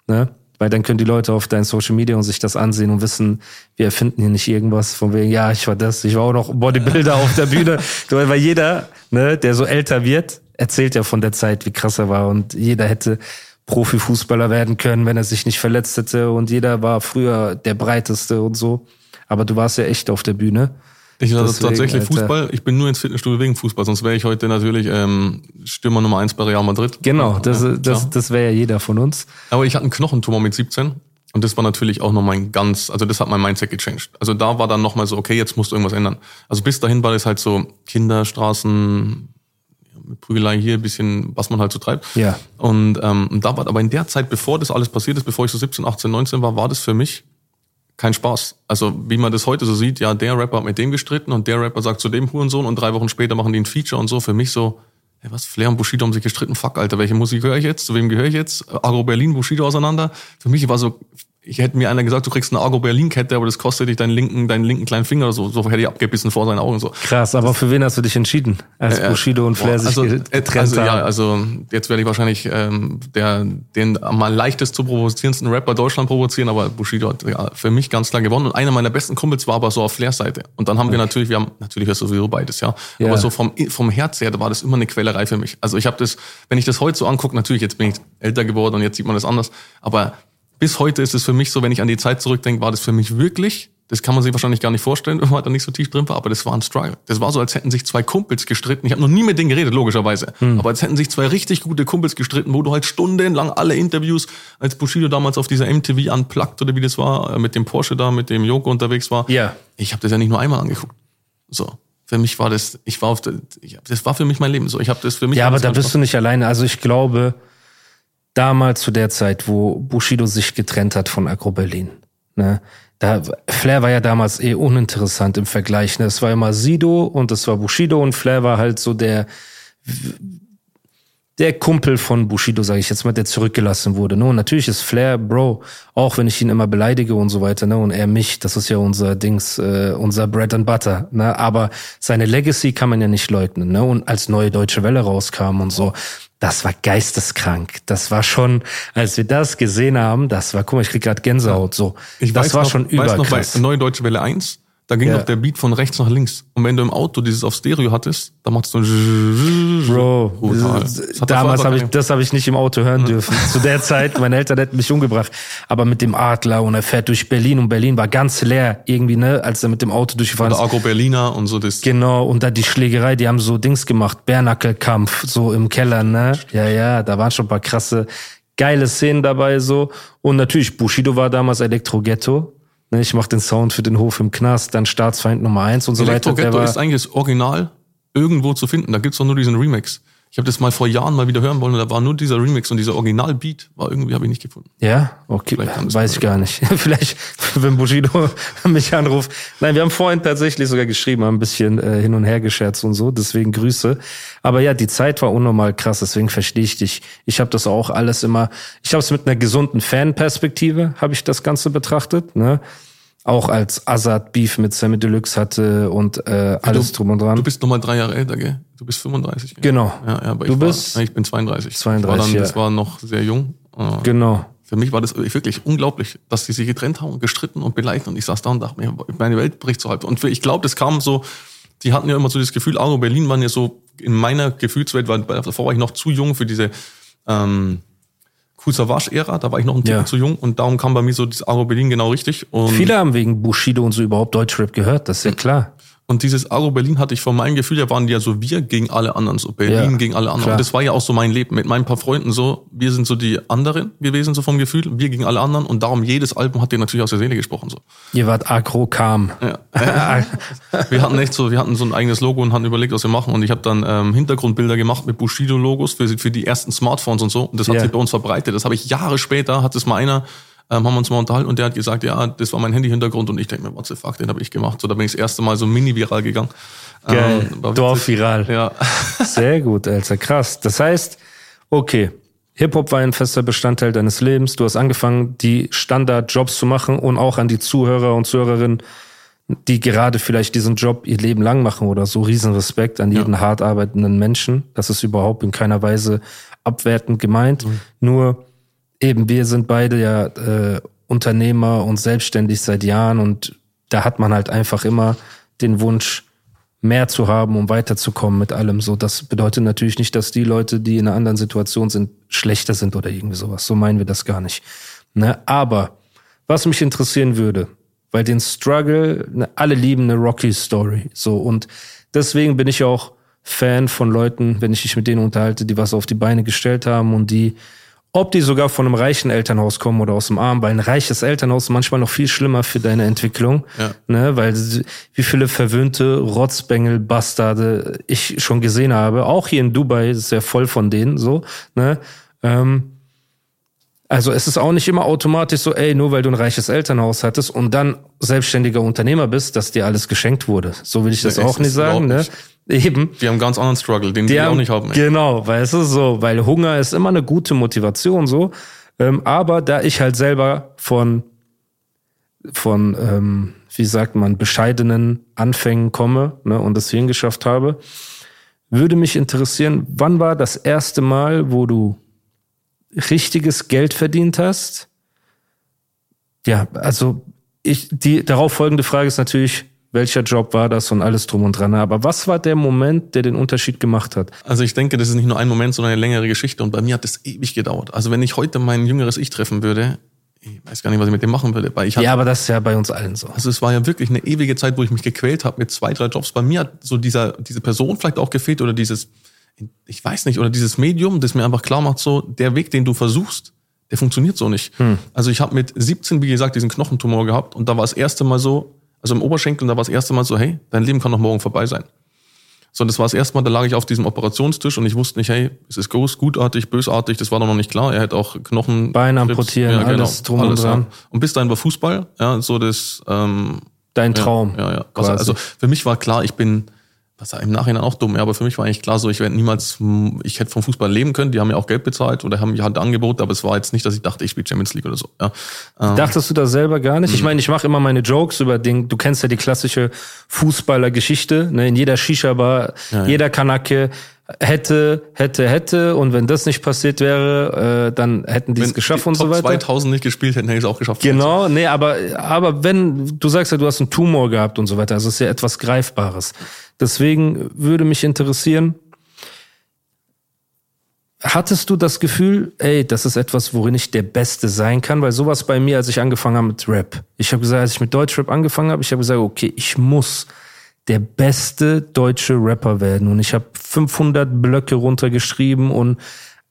ne? Weil dann können die Leute auf dein Social Media und sich das ansehen und wissen, wir erfinden hier nicht irgendwas von wegen, ja, ich war das, ich war auch noch Bodybuilder (laughs) auf der Bühne. Weil jeder, ne, der so älter wird, erzählt ja von der Zeit, wie krass er war und jeder hätte Profifußballer werden können, wenn er sich nicht verletzt hätte und jeder war früher der breiteste und so. Aber du warst ja echt auf der Bühne. Ich hatte Deswegen, tatsächlich Alter. Fußball. Ich bin nur ins Fitnessstudio wegen Fußball, sonst wäre ich heute natürlich ähm, Stürmer Nummer eins bei Real Madrid. Genau, das, Ja, das, das wäre ja jeder von uns. Aber ich hatte einen Knochentumor mit 17 und das war natürlich auch noch mein ganz, also das hat mein Mindset gechanged. Also da war dann nochmal so, okay, jetzt musst du irgendwas ändern. Also bis dahin war das halt so Kinderstraßen, Prügelei hier, ein bisschen, was man halt so treibt. Ja. Und ähm, und da war, aber in der Zeit, bevor das alles passiert ist, bevor ich so 17, 18, 19 war, war das für mich kein Spaß. Also wie man das heute so sieht, ja, der Rapper hat mit dem gestritten und der Rapper sagt zu dem Hurensohn und drei Wochen später machen die ein Feature und so. Für mich so, hey, was, Flair und Bushido haben sich gestritten, fuck, Alter, welche Musik höre ich jetzt? Zu wem gehöre ich jetzt? Agro Berlin, Bushido auseinander. Für mich war so, ich hätte mir einer gesagt, du kriegst eine Argo Berlin Kette, aber das kostet dich deinen linken, deinen linken kleinen Finger oder so. So hätte ich abgebissen vor seinen Augen so. Krass, aber für wen hast du dich entschieden, als Äh, Bushido und Flair boah, sich also, getrennt also, haben? ja, also jetzt werde ich wahrscheinlich ähm, der den am leichtest zu provozierendsten Rapper Deutschland provozieren, aber Bushido hat ja, für mich ganz klar gewonnen. Und einer meiner besten Kumpels war aber so auf Flairs Seite. Und dann haben wir natürlich, wir haben natürlich ist sowieso beides, ja. Ja. Aber so vom vom Herz her, da war das immer eine Quälerei für mich. Also ich habe das, wenn ich das heute so angucke, natürlich jetzt bin ich älter geworden und jetzt sieht man das anders, aber bis heute ist es für mich so, wenn ich an die Zeit zurückdenke, war das für mich wirklich, das kann man sich wahrscheinlich gar nicht vorstellen, (laughs) wenn man da nicht so tief drin war, aber das war ein Struggle. Das war so, als hätten sich zwei Kumpels gestritten. Ich habe noch nie mit denen geredet, logischerweise. Aber als hätten sich zwei richtig gute Kumpels gestritten, wo du halt stundenlang alle Interviews, als Bushido damals auf dieser MTV Unplugged oder wie das war, äh, mit dem Porsche da, mit dem Joko unterwegs war. Ja. Ich habe das ja nicht nur einmal angeguckt. So. Für mich war das, ich war auf der, ich, das war für mich mein Leben so. Ich habe das für mich. Ja, aber da bist du nicht alleine. Also ich glaube, damals zu der Zeit, wo Bushido sich getrennt hat von Agro Berlin, ne, da, Flair war ja damals eh uninteressant im Vergleich. Ne? Es war immer Sido und es war Bushido und Flair war halt so der, der Kumpel von Bushido, sage ich jetzt mal, der zurückgelassen wurde. Ne? Und natürlich ist Flair, Bro, auch wenn ich ihn immer beleidige und so weiter, ne? Und er mich, das ist ja unser Dings, äh, unser Bread and Butter. Ne? Aber seine Legacy kann man ja nicht leugnen. Ne? Und als neue Deutsche Welle rauskam und so, das war geisteskrank. Das war schon, als wir das gesehen haben, das war, guck mal, ich krieg gerade Gänsehaut. So, Ich das weiß war noch, schon weiß noch bei überkrass. Neue Deutsche Welle 1, da ging Ja. doch der Beat von rechts nach links. Und wenn du im Auto dieses auf Stereo hattest, dann machst du Bro, Brutal. Damals habe ich, das habe ich nicht im Auto hören dürfen. Zu der Zeit, meine Eltern hätten mich umgebracht. Aber mit dem Adler und er fährt durch Berlin und Berlin war ganz leer irgendwie, ne, als er mit dem Auto durchgefahren ist. Agro Berliner und so das. Genau, und da die Schlägerei, die haben so Dings gemacht, Bärnackelkampf, so im Keller, ne? Ja, ja, da waren schon ein paar krasse, geile Szenen dabei, so. Und natürlich, Bushido war damals Elektro-Ghetto. Ne, ich mach den Sound für den Hof im Knast, dann Staatsfeind Nummer eins und so weiter. Der Ghetto war, ist eigentlich das Original irgendwo zu finden. Da gibt's doch nur diesen Remix. Ich habe das mal vor Jahren mal wieder hören wollen und da war nur dieser Remix und dieser Original-Beat war irgendwie, habe ich nicht gefunden. Ja, okay, weiß ich gar nicht. (laughs) Vielleicht, wenn Bushido (laughs) mich anruft. Nein, wir haben vorhin tatsächlich sogar geschrieben, haben ein bisschen äh, hin und her gescherzt und so, deswegen Grüße. Aber ja, die Zeit war unnormal krass, deswegen verstehe ich dich. Ich habe das auch alles immer, ich habe es mit einer gesunden Fanperspektive, habe ich das Ganze betrachtet, ne? Auch als Azad Beef mit Sammy Deluxe hatte und äh, alles drum und dran. Du bist nochmal drei Jahre älter, gell? Du bist 35. Gell? Genau. Ja, ja, aber Du ich bist- War, ich bin 32. 32, war dann, ja. Das war noch sehr jung. Äh, Genau. Für mich war das wirklich unglaublich, dass sie sich getrennt haben und gestritten und beleidigt. Und ich saß da und dachte mir, meine Welt bricht so halb. Und ich glaube, das kam so, die hatten ja immer so das Gefühl, Aro Berlin waren ja so, in meiner Gefühlswelt, weil davor war ich noch zu jung für diese ähm, Kusavage-Ära, da war ich noch ein Ticken Ja. zu jung und darum kam bei mir so das Aro Berlin genau richtig. Und Viele haben wegen Bushido und so überhaupt Deutschrap gehört, das ist ja klar. Und dieses Agro Berlin hatte ich von meinem Gefühl her, waren die ja so wir gegen alle anderen, so Berlin Ja, gegen alle anderen. klar. Und das war ja auch so mein Leben mit meinen paar Freunden so. Wir sind so die anderen gewesen, so vom Gefühl. Wir gegen alle anderen. Und darum jedes Album hat dir natürlich aus der Seele gesprochen, so. Ihr wart agro kam. Ja. (laughs) wir hatten echt so, wir hatten so ein eigenes Logo und hatten überlegt, was wir machen. Und ich habe dann ähm, Hintergrundbilder gemacht mit Bushido-Logos für, für die ersten Smartphones und so. Und das hat Ja. sich bei uns verbreitet. Das habe ich Jahre später, hat es mal einer, ähm, haben wir uns mal unterhalten und der hat gesagt, ja, das war mein Handy-Hintergrund und ich denke mir, what the fuck, den habe ich gemacht. So, da bin ich das erste Mal so mini-viral gegangen. Geil. Ähm, witzig. Dorfviral. Ja. (laughs) Sehr gut, Alter, krass. Das heißt, okay, Hip-Hop war ein fester Bestandteil deines Lebens. Du hast angefangen, die Standardjobs zu machen und auch an die Zuhörer und Zuhörerinnen, die gerade vielleicht diesen Job ihr Leben lang machen oder so. Riesenrespekt an jeden hart arbeitenden Menschen. Das ist überhaupt in keiner Weise abwertend gemeint. Nur eben, wir sind beide ja äh, Unternehmer und selbstständig seit Jahren und da hat man halt einfach immer den Wunsch, mehr zu haben, um weiterzukommen mit allem. So, das bedeutet natürlich nicht, dass die Leute, die in einer anderen Situation sind, schlechter sind oder irgendwie sowas. So meinen wir das gar nicht. Ne? Aber was mich interessieren würde, weil den Struggle, ne, alle lieben eine Rocky Story. So und deswegen bin ich auch Fan von Leuten, wenn ich mich mit denen unterhalte, die was auf die Beine gestellt haben und die ob die sogar von einem reichen Elternhaus kommen oder aus dem Arm, weil ein reiches Elternhaus ist manchmal noch viel schlimmer für deine Entwicklung, Ja. ne, weil wie viele verwöhnte Rotzbengel, Bastarde ich schon gesehen habe, auch hier in Dubai ist ja voll von denen so, ne, ähm, also es ist auch nicht immer automatisch so, ey, nur weil du ein reiches Elternhaus hattest und dann selbstständiger Unternehmer bist, dass dir alles geschenkt wurde. So will ich das Ja, auch es nicht ist sagen, ne? überhaupt Eben. Die haben einen ganz anderen Struggle, den die, auch nicht haben. Genau, weißt du, so, weil Hunger ist immer eine gute Motivation, so. Ähm, aber da ich halt selber von von ähm, wie sagt man, bescheidenen Anfängen komme ne, und das hierhin geschafft habe. Würde mich interessieren, wann war das erste Mal, wo du richtiges Geld verdient hast? Ja, also ich, die darauf folgende Frage ist natürlich, welcher Job war das und alles drum und dran. Aber was war der Moment, der den Unterschied gemacht hat? Also ich denke, das ist nicht nur ein Moment, sondern eine längere Geschichte. Und bei mir hat das ewig gedauert. Also wenn ich heute mein jüngeres Ich treffen würde, ich weiß gar nicht, was ich mit dem machen würde. Weil ich ja, aber das ist ja bei uns allen so. Also es war ja wirklich eine ewige Zeit, wo ich mich gequält habe mit zwei, drei Jobs. Bei mir hat so dieser, diese Person vielleicht auch gefehlt oder dieses, ich weiß nicht, oder dieses Medium, das mir einfach klar macht, so der Weg, den du versuchst, der funktioniert so nicht. Hm. Also ich habe mit 17, wie gesagt, diesen Knochentumor gehabt und da war das erste Mal so, also im Oberschenkel, da war das erste Mal so, hey, dein Leben kann noch morgen vorbei sein. So, das war das erste Mal, da lag ich auf diesem Operationstisch und ich wusste nicht, hey, ist es groß, gutartig, bösartig, das war noch nicht klar. Er hätte auch Knochen. Beine amputieren, ja, genau, alles drum alles, und dran. Ja. Und bis dahin war Fußball, ja, so das, ähm, Dein Traum. Ja, ja. ja. Also für mich war klar, ich bin was im Nachhinein auch dumm, ja, aber für mich war eigentlich klar so, ich werde niemals, ich hätte vom Fußball leben können, die haben ja auch Geld bezahlt oder haben mir halt Angebot, aber es war jetzt nicht, dass ich dachte, ich spiele Champions League oder so. Ja. Ähm, Dachtest du das selber gar nicht? Ich mhm. meine, ich mache immer meine Jokes über den, du kennst ja die klassische Fußballergeschichte, ne, in jeder Shisha-Bar, ja, ja. jeder Kanake hätte, hätte, hätte und wenn das nicht passiert wäre, äh, dann hätten die es geschafft die und Top so weiter. 2000 nicht gespielt hätten, hätte ich es auch geschafft. Genau, nee, aber aber wenn du sagst ja, du hast einen Tumor gehabt und so weiter, also ist ja etwas greifbares. Deswegen würde mich interessieren, hattest du das Gefühl, ey, das ist etwas, worin ich der Beste sein kann? Weil sowas bei mir, als ich angefangen habe mit Rap. Ich habe gesagt, als ich mit Deutschrap angefangen habe, ich habe gesagt, okay, ich muss der beste deutsche Rapper werden. Und ich habe 500 Blöcke runtergeschrieben und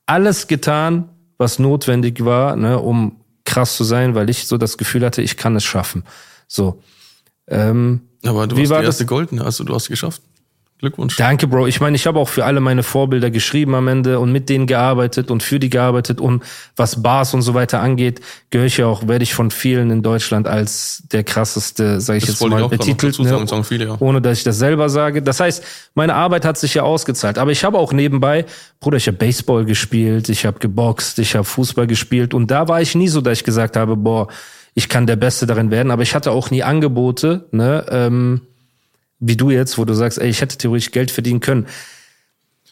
alles getan, was notwendig war, ne, um krass zu sein, weil ich so das Gefühl hatte, ich kann es schaffen. So. Ähm, aber du Wie warst war die erste das? Goldene, also du hast es geschafft. Glückwunsch. Danke, Bro. Ich meine, ich habe auch für alle meine Vorbilder geschrieben am Ende und mit denen gearbeitet und für die gearbeitet und was Bars und so weiter angeht, gehöre ich ja auch, werde ich von vielen in Deutschland als der krasseste, sage ich das jetzt mal, betitelt, ne? sagen viele, ja. ohne dass ich das selber sage. Das heißt, meine Arbeit hat sich ja ausgezahlt. Aber ich habe auch nebenbei, Bruder, ich habe Baseball gespielt, ich habe geboxt, ich habe Fußball gespielt und da war ich nie so, dass ich gesagt habe, boah, ich kann der Beste darin werden, aber ich hatte auch nie Angebote, ne, ähm, wie du jetzt, wo du sagst, ey, ich hätte theoretisch Geld verdienen können.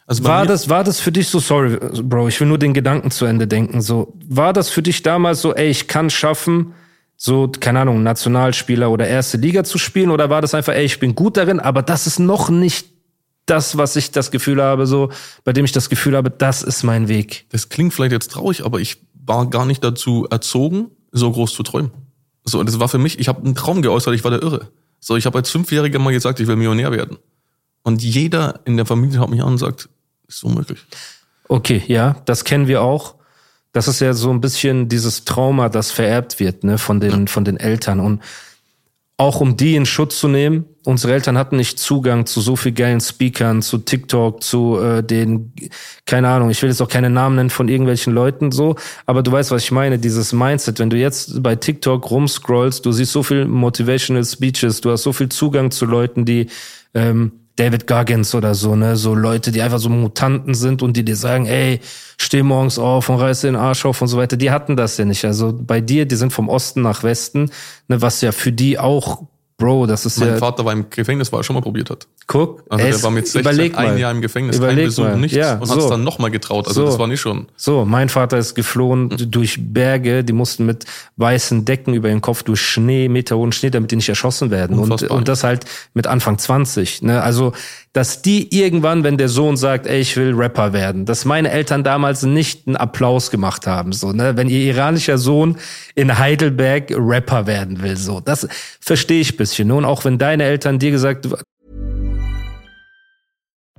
Also war das, war das für dich so, sorry, Bro, ich will nur den Gedanken zu Ende denken, so, war das für dich damals so, ey, ich kann schaffen, so, keine Ahnung, Nationalspieler oder erste Liga zu spielen, oder war das einfach, ey, ich bin gut darin, aber das ist noch nicht das, was ich das Gefühl habe, so, bei dem ich das Gefühl habe, das ist mein Weg. Das klingt vielleicht jetzt traurig, aber ich war gar nicht dazu erzogen, so groß zu träumen. So, und das war für mich, ich habe einen Traum geäußert, ich war der Irre. So, ich habe als Fünfjähriger mal gesagt, ich will Millionär werden. Und jeder in der Familie schaut mich an und sagt, ist unmöglich. Okay, ja, das kennen wir auch. Das ist ja so ein bisschen dieses Trauma, das vererbt wird, ne, von den, ja. von den Eltern. Und auch um die in Schutz zu nehmen. Unsere Eltern hatten nicht Zugang zu so viel geilen Speakern, zu TikTok, zu äh, den, keine Ahnung, ich will jetzt auch keine Namen nennen von irgendwelchen Leuten so, aber du weißt, was ich meine, dieses Mindset, wenn du jetzt bei TikTok rumscrollst, du siehst so viel Motivational Speeches, du hast so viel Zugang zu Leuten, die ähm, David Goggins oder so, ne, so Leute, die einfach so Mutanten sind und die dir sagen, ey, steh morgens auf und reiß den Arsch auf und so weiter. Die hatten das ja nicht. Also bei dir, die sind vom Osten nach Westen, ne, was ja für die auch Bro, das ist mein ja. Mein Vater war im Gefängnis, weil er schon mal probiert hat. Guck, also der war mit 16 ein Jahr im Gefängnis, überleg kein Besuch, mal. nichts ja, und so. hat es dann nochmal getraut. Also so. das war nicht schon. So, mein Vater ist geflohen hm. durch Berge, die mussten mit weißen Decken über den Kopf durch Schnee, meterhohen Schnee, damit die nicht erschossen werden. Und, und das halt mit Anfang 20. Ne? Also dass die irgendwann, wenn der Sohn sagt, ey, ich will Rapper werden, dass meine Eltern damals nicht einen Applaus gemacht haben, so, ne, wenn ihr iranischer Sohn in Heidelberg Rapper werden will, so, das verstehe ich bisschen. Und auch wenn deine Eltern dir gesagt,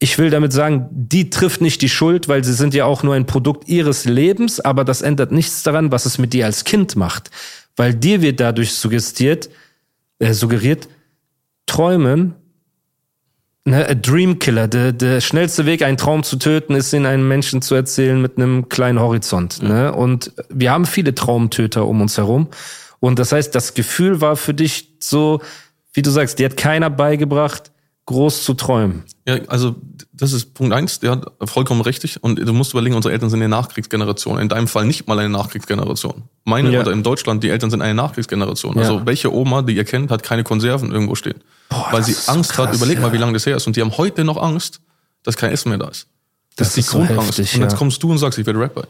Ich will damit sagen, die trifft nicht die Schuld, weil sie sind ja auch nur ein Produkt ihres Lebens, aber das ändert nichts daran, was es mit dir als Kind macht. Weil dir wird dadurch suggestiert, äh, suggeriert, träumen, ne, a Dream Killer, der, der schnellste Weg, einen Traum zu töten, ist ihn einem Menschen zu erzählen mit einem kleinen Horizont. Ne? Und wir haben viele Traumtöter um uns herum. Und das heißt, das Gefühl war für dich so, wie du sagst, dir hat keiner beigebracht, groß zu träumen. Ja, also das ist Punkt eins, der hat vollkommen richtig. Und du musst überlegen, unsere Eltern sind eine Nachkriegsgeneration. In deinem Fall nicht mal eine Nachkriegsgeneration. Meine Ja. oder in Deutschland, die Eltern sind eine Nachkriegsgeneration. Ja. Also welche Oma, die ihr kennt, hat keine Konserven irgendwo stehen. weil das sie so Angst hat, krass, überleg ja. mal, wie lange das her ist. Und die haben heute noch Angst, dass kein Essen mehr da ist. Das Das, ist die ist so Grundangst. heftig, und jetzt kommst du und sagst, ich werde Rapper.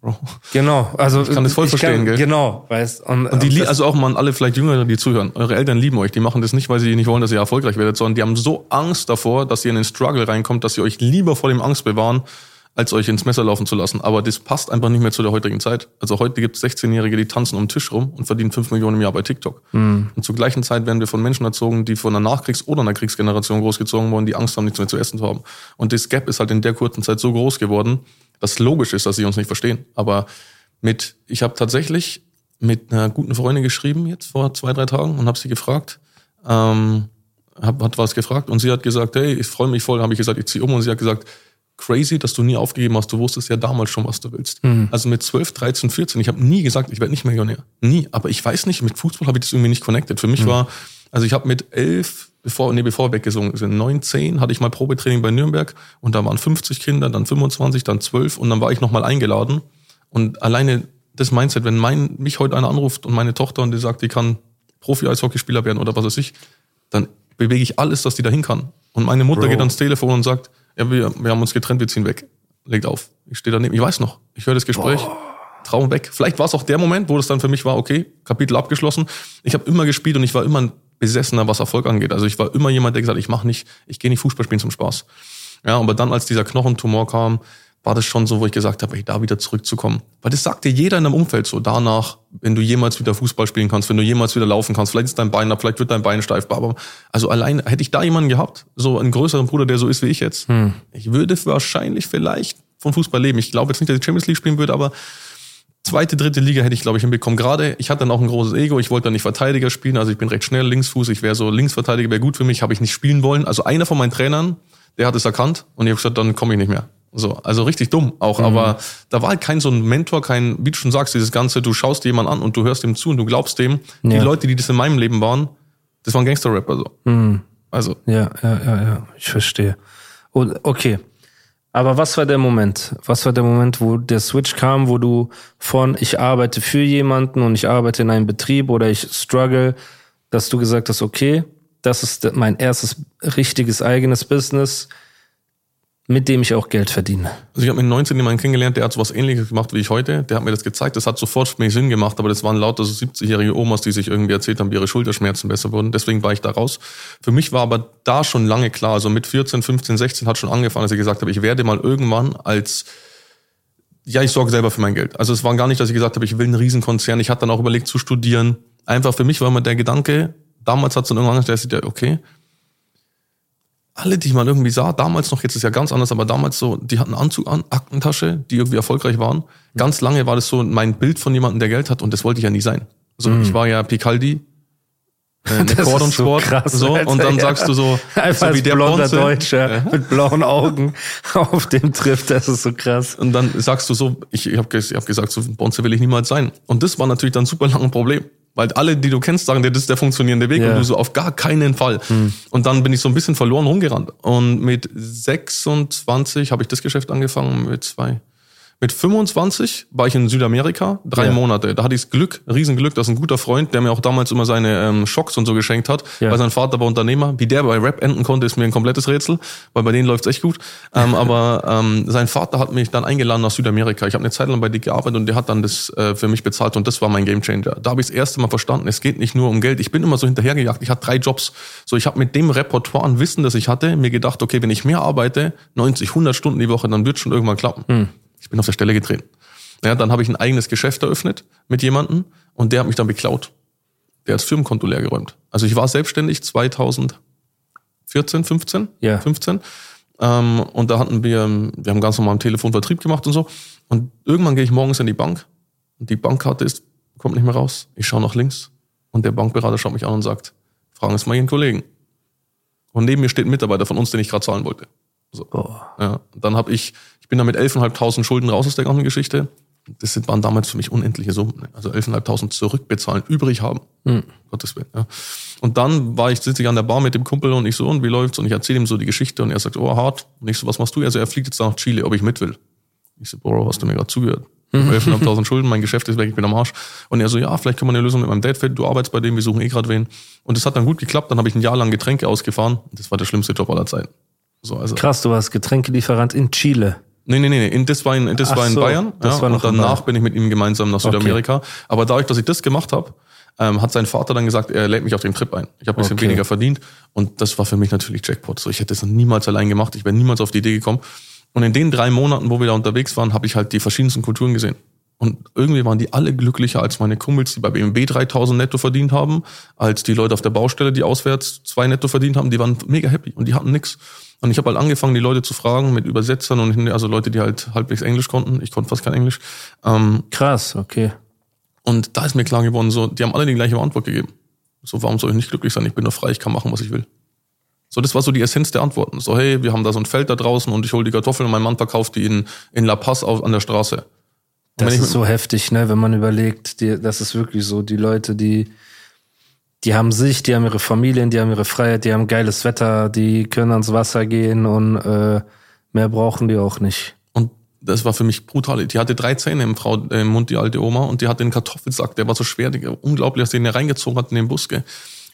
Bro. Genau, also Ich kann das voll verstehen, gell? Genau, weißt und, Und die, das- also auch mal an alle vielleicht Jüngere, die zuhören. Eure Eltern lieben euch. Die machen das nicht, weil sie nicht wollen, dass ihr erfolgreich werdet, sondern die haben so Angst davor, dass ihr in den Struggle reinkommt, dass sie euch lieber vor dem Angst bewahren, als euch ins Messer laufen zu lassen. Aber das passt einfach nicht mehr zu der heutigen Zeit. Also heute gibt es 16-Jährige, die tanzen um den Tisch rum und verdienen 5 Millionen im Jahr bei TikTok. Und zur gleichen Zeit werden wir von Menschen erzogen, die von einer Nachkriegs- oder einer Kriegsgeneration großgezogen wurden, die Angst haben, nichts mehr zu essen zu haben. Und das Gap ist halt in der kurzen Zeit so groß geworden, dass logisch ist, dass sie uns nicht verstehen. Aber mit, ich habe tatsächlich mit einer guten Freundin geschrieben jetzt vor zwei, drei Tagen und habe sie gefragt, ähm, hab, hat was gefragt und sie hat gesagt, hey, ich freue mich voll, habe ich gesagt, ich ziehe um und sie hat gesagt, crazy, dass du nie aufgegeben hast, du wusstest ja damals schon, was du willst. Also mit 12, 13, 14, ich habe nie gesagt, ich werde nicht Millionär. Nie, aber ich weiß nicht, mit Fußball habe ich das irgendwie nicht connected. Für mich war, also ich habe mit elf, bevor, nee, bevor wir weggesungen sind, neun, zehn, hatte ich mal Probetraining bei Nürnberg und da waren 50 Kinder, dann 25, dann 12 und dann war ich nochmal eingeladen und alleine das Mindset, wenn mein, mich heute einer anruft und meine Tochter und die sagt, die kann Profi-Eishockeyspieler werden oder was weiß ich, dann bewege ich alles, dass die dahin kann. Und meine Mutter Bro. geht ans Telefon und sagt, ja, wir, wir haben uns getrennt, wir ziehen weg. Legt auf. Ich stehe daneben, ich weiß noch, ich höre das Gespräch, Traum weg. Vielleicht war es auch der Moment, wo das dann für mich war, okay, Kapitel abgeschlossen. Ich habe immer gespielt und ich war immer ein Besessener, was Erfolg angeht. Also ich war immer jemand, der gesagt hat, ich mache nicht, ich gehe nicht Fußball spielen zum Spaß. Ja, aber dann, als dieser Knochentumor kam, war das schon so, wo ich gesagt habe, ey, da wieder zurückzukommen. Weil das sagt dir jeder in deinem Umfeld so, danach, wenn du jemals wieder Fußball spielen kannst, wenn du jemals wieder laufen kannst, vielleicht ist dein Bein ab, vielleicht wird dein Bein steif, aber also allein, hätte ich da jemanden gehabt, so einen größeren Bruder, der so ist wie ich jetzt, ich würde wahrscheinlich vielleicht vom Fußball leben. Ich glaube jetzt nicht, dass ich Champions League spielen würde, aber zweite, dritte Liga hätte ich, glaube ich, hinbekommen. Gerade, ich hatte dann auch ein großes Ego, ich wollte dann nicht Verteidiger spielen, also ich bin recht schnell Linksfuß, ich wäre so Linksverteidiger, wäre gut für mich, habe ich nicht spielen wollen. Also einer von meinen Trainern, der hat es erkannt und ich habe gesagt, dann komme ich nicht mehr. So, also richtig dumm auch, aber da war halt kein so ein Mentor, kein, wie du schon sagst, dieses Ganze, du schaust dir jemanden an und du hörst ihm zu und du glaubst dem. Die Ja. Leute, die das in meinem Leben waren, das waren Gangster-Rapper so. Also, Ja, ja, ja, ja, ich verstehe. Und okay. Aber was war der Moment? Was war der Moment, wo der Switch kam, wo du von ich arbeite für jemanden und ich arbeite in einem Betrieb oder ich struggle, dass du gesagt hast, okay, das ist mein erstes richtiges eigenes Business, mit dem ich auch Geld verdiene. Also ich habe mit 19 jemanden kennengelernt, der hat sowas ähnliches gemacht wie ich heute. Der hat mir das gezeigt. Das hat sofort für Sinn gemacht, aber das waren lauter so 70-jährige Omas, die sich irgendwie erzählt haben, wie ihre Schulterschmerzen besser wurden. Deswegen war ich da raus. Für mich war aber da schon lange klar, also mit 14, 15, 16 hat schon angefangen, dass ich gesagt habe, ich werde mal irgendwann als ja, ich sorge selber für mein Geld. Also es war gar nicht, dass ich gesagt habe, ich will einen Riesenkonzern. Ich hatte dann auch überlegt zu studieren. Einfach für mich war immer der Gedanke, damals hat es dann irgendwann der okay, alle, die ich mal irgendwie sah, damals noch, jetzt ist ja ganz anders, aber damals so, die hatten Anzug an, Aktentasche, die irgendwie erfolgreich waren. Ganz lange war das so mein Bild von jemandem, der Geld hat und das wollte ich ja nie sein. So, ich war ja Picaldi, äh, (laughs) Rekord und so Sport, krass, so, Alter, und dann ja. sagst du so, (laughs) Einfach so wie der blonder Bonze. Deutscher mit blauen Augen (laughs) auf dem trifft, das ist so krass. Und dann sagst du so, ich, ich habe ich hab gesagt, so Bonze will ich niemals sein. Und das war natürlich dann super lang ein Problem. Weil alle, die du kennst, sagen dir, das ist der funktionierende Weg Ja. und du so auf gar keinen Fall. Und dann bin ich so ein bisschen verloren rumgerannt. Und mit 26 habe ich das Geschäft angefangen, mit zwei, Mit 25 war ich in Südamerika, drei Ja. Monate. Da hatte ich das Glück, Riesenglück, dass ein guter Freund, der mir auch damals immer seine ähm, Schocks und so geschenkt hat, Ja. weil sein Vater war Unternehmer. Wie der bei Rap enden konnte, ist mir ein komplettes Rätsel, weil bei denen läuft's echt gut. Ähm, (laughs) aber ähm, sein Vater hat mich dann eingeladen nach Südamerika. Ich habe eine Zeit lang bei dir gearbeitet und der hat dann das äh, für mich bezahlt und das war mein Gamechanger. Da habe ich das erste Mal verstanden, es geht nicht nur um Geld. Ich bin immer so hinterhergejagt. Ich hatte drei Jobs. So, ich habe mit dem Repertoire an Wissen, das ich hatte, mir gedacht, okay, wenn ich mehr arbeite, 90, 100 Stunden die Woche, dann wird schon irgendwann klappen. Ich bin auf der Stelle getreten. Ja, dann habe ich ein eigenes Geschäft eröffnet mit jemandem und der hat mich dann beklaut. Der hat das Firmenkonto leer geräumt. Also ich war selbstständig 2014, 15, Ja. 15. Ähm, und da hatten wir, wir haben ganz normal am Telefon Vertrieb gemacht und so. Und irgendwann gehe ich morgens in die Bank und die Bankkarte ist, kommt nicht mehr raus. Ich schaue nach links und der Bankberater schaut mich an und sagt, fragen Sie mal Ihren Kollegen. Und neben mir steht ein Mitarbeiter von uns, den ich gerade zahlen wollte. So. Boah. Ja, dann habe ich, ich bin da mit 11.500 Schulden raus aus der ganzen Geschichte. Das sind- waren damals für mich unendliche Summen. Also 11.500 zurückbezahlen, übrig haben. Gottes Willen. Ja. Und dann war ich, sitze ich an der Bar mit dem Kumpel und ich so, und wie läuft's? Und ich erzähle ihm so die Geschichte und er sagt, oh, hart. Und ich so, was machst du? Also er fliegt jetzt nach Chile, ob ich mit will. Ich so, Bro, hast du mir gerade zugehört? Ich hab 11.500 Schulden, mein Geschäft ist weg, ich bin am Arsch. Und er so, ja, vielleicht können wir eine Lösung mit meinem Dad finden, du arbeitest bei dem, wir suchen eh gerade wen. Und das hat dann gut geklappt, dann habe ich ein Jahr lang Getränke ausgefahren. Das war der schlimmste Job aller Zeiten. So, also, Krass, du warst Getränkelieferant in Chile. Nee, nee, nee, nee. In, das war in, das Ach war in so, Bayern. das ja, war noch und danach Bayern. bin ich mit ihm gemeinsam nach Südamerika. Aber dadurch, dass ich das gemacht habe, ähm, hat sein Vater dann gesagt, er lädt mich auf den Trip ein. Ich habe ein bisschen Okay. weniger verdient. Und das war für mich natürlich Jackpot. So, ich hätte das niemals allein gemacht. Ich wäre niemals auf die Idee gekommen. Und in den drei Monaten, wo wir da unterwegs waren, habe ich halt die verschiedensten Kulturen gesehen. Und irgendwie waren die alle glücklicher als meine Kumpels, die bei BMW 3000 netto verdient haben, als die Leute auf der Baustelle, die auswärts zwei netto verdient haben. Die waren mega happy und die hatten nix. Und ich habe halt angefangen, die Leute zu fragen mit Übersetzern und also Leute, die halt halbwegs Englisch konnten. Ich konnte fast kein Englisch. Ähm, Krass, okay. und da ist mir klar geworden, so, die haben alle die gleiche Antwort gegeben. So, warum soll ich nicht glücklich sein? Ich bin nur frei, ich kann machen, was ich will. So, das war so die Essenz der Antworten. So, hey, wir haben da so ein Feld da draußen und ich hole die Kartoffeln und mein Mann verkauft die in, in La Paz auf, an der Straße. Und Das ist so heftig, ne, wenn man überlegt, die, das ist wirklich so, die Leute, die, die haben sich, die haben ihre Familien, die haben ihre Freiheit, die haben geiles Wetter, die können ans Wasser gehen und äh, mehr brauchen die auch nicht. Und das war für mich brutal. Die hatte drei Zähne im, Frau, im Mund, die alte Oma, und die hatte einen Kartoffelsack, der war so schwer, die, unglaublich, dass die den reingezogen hat in den Bus. Gell.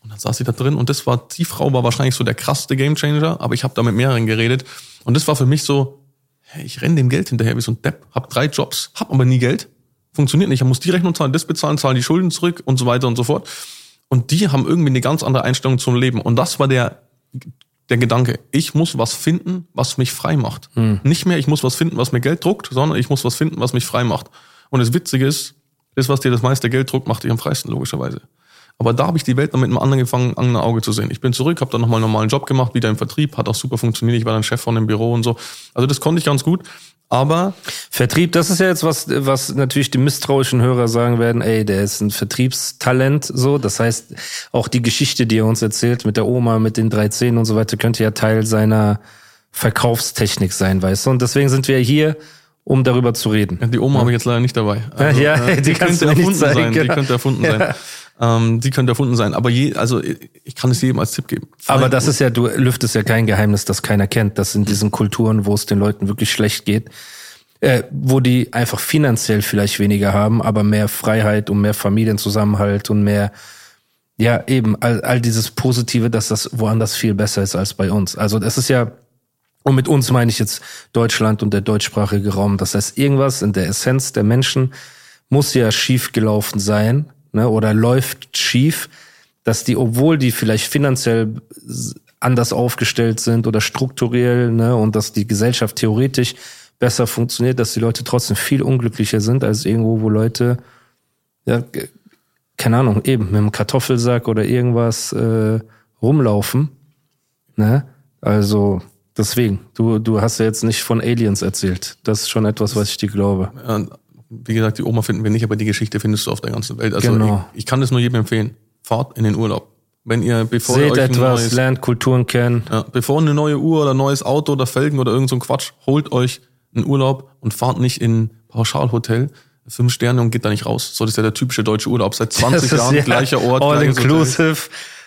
Und dann saß sie da drin und das war, die Frau war wahrscheinlich so der krasseste Gamechanger, aber ich habe da mit mehreren geredet. Und das war für mich so, hey, ich renne dem Geld hinterher wie so ein Depp, hab drei Jobs, hab aber nie Geld. Funktioniert nicht. Ich muss die Rechnung zahlen, das bezahlen, zahlen die Schulden zurück und so weiter und so fort. Und die haben irgendwie eine ganz andere Einstellung zum Leben. Und das war der, der Gedanke, ich muss was finden, was mich frei macht. Nicht mehr, ich muss was finden, was mir Geld druckt, sondern ich muss was finden, was mich frei macht. Und das Witzige ist, das, was dir das meiste Geld druckt, macht dich am freisten, logischerweise. Aber da habe ich die Welt dann mit einem anderen gefangen, anderen Auge zu sehen. Ich bin zurück, habe dann nochmal einen normalen Job gemacht, wieder im Vertrieb, hat auch super funktioniert. Ich war dann Chef von dem Büro und so. Also das konnte ich ganz gut. Aber Vertrieb, das ist ja jetzt was, was natürlich die misstrauischen Hörer sagen werden, ey, der ist ein Vertriebstalent, so. Das heißt, auch die Geschichte, die er uns erzählt mit der Oma, mit den drei Zähnen und so weiter, könnte ja Teil seiner Verkaufstechnik sein, weißt du? Und deswegen sind wir hier, um darüber zu reden. die Oma habe ich jetzt leider nicht dabei. (laughs) Also, Ja, die du mir nicht erfunden sein. Die genau. könnte erfunden Ja. sein. Ähm, die könnte erfunden sein. Aber je, also ich kann es jedem als Tipp geben. Aber das ist ja, du lüftest ja kein Geheimnis, das keiner kennt. Das in diesen Kulturen, wo es den Leuten wirklich schlecht geht, äh, wo die einfach finanziell vielleicht weniger haben, aber mehr Freiheit und mehr Familienzusammenhalt und mehr, ja, eben all, all dieses Positive, dass das woanders viel besser ist als bei uns. Also das ist ja, und mit uns meine ich jetzt Deutschland und der deutschsprachige Raum. Das heißt, irgendwas in der Essenz der Menschen muss ja schief gelaufen sein, ne, oder läuft schief, dass die, obwohl die vielleicht finanziell anders aufgestellt sind oder strukturell, ne, und dass die Gesellschaft theoretisch besser funktioniert, dass die Leute trotzdem viel unglücklicher sind als irgendwo, wo Leute, ja, keine Ahnung, eben mit einem Kartoffelsack oder irgendwas äh, rumlaufen. Ne? Also deswegen, du, du hast ja jetzt nicht von Aliens erzählt. Das ist schon etwas, was ich dir glaube. Ja, wie gesagt, die Oma finden wir nicht, aber die Geschichte findest du auf der ganzen Welt. Also Genau. ich, ich kann das nur jedem empfehlen. Fahrt in den Urlaub. Wenn ihr, bevor ihr Seht euch ein etwas, neues, lernt Kulturen kennen. ja, bevor eine neue Uhr oder neues Auto oder Felgen oder irgend so ein Quatsch, holt euch einen Urlaub und fahrt nicht in ein Pauschalhotel, fünf Sterne und geht da nicht raus. So, das ist ja der typische deutsche Urlaub. Seit (laughs) 20 Das ist Jahren ja gleicher Ort, All Hotel. inclusive.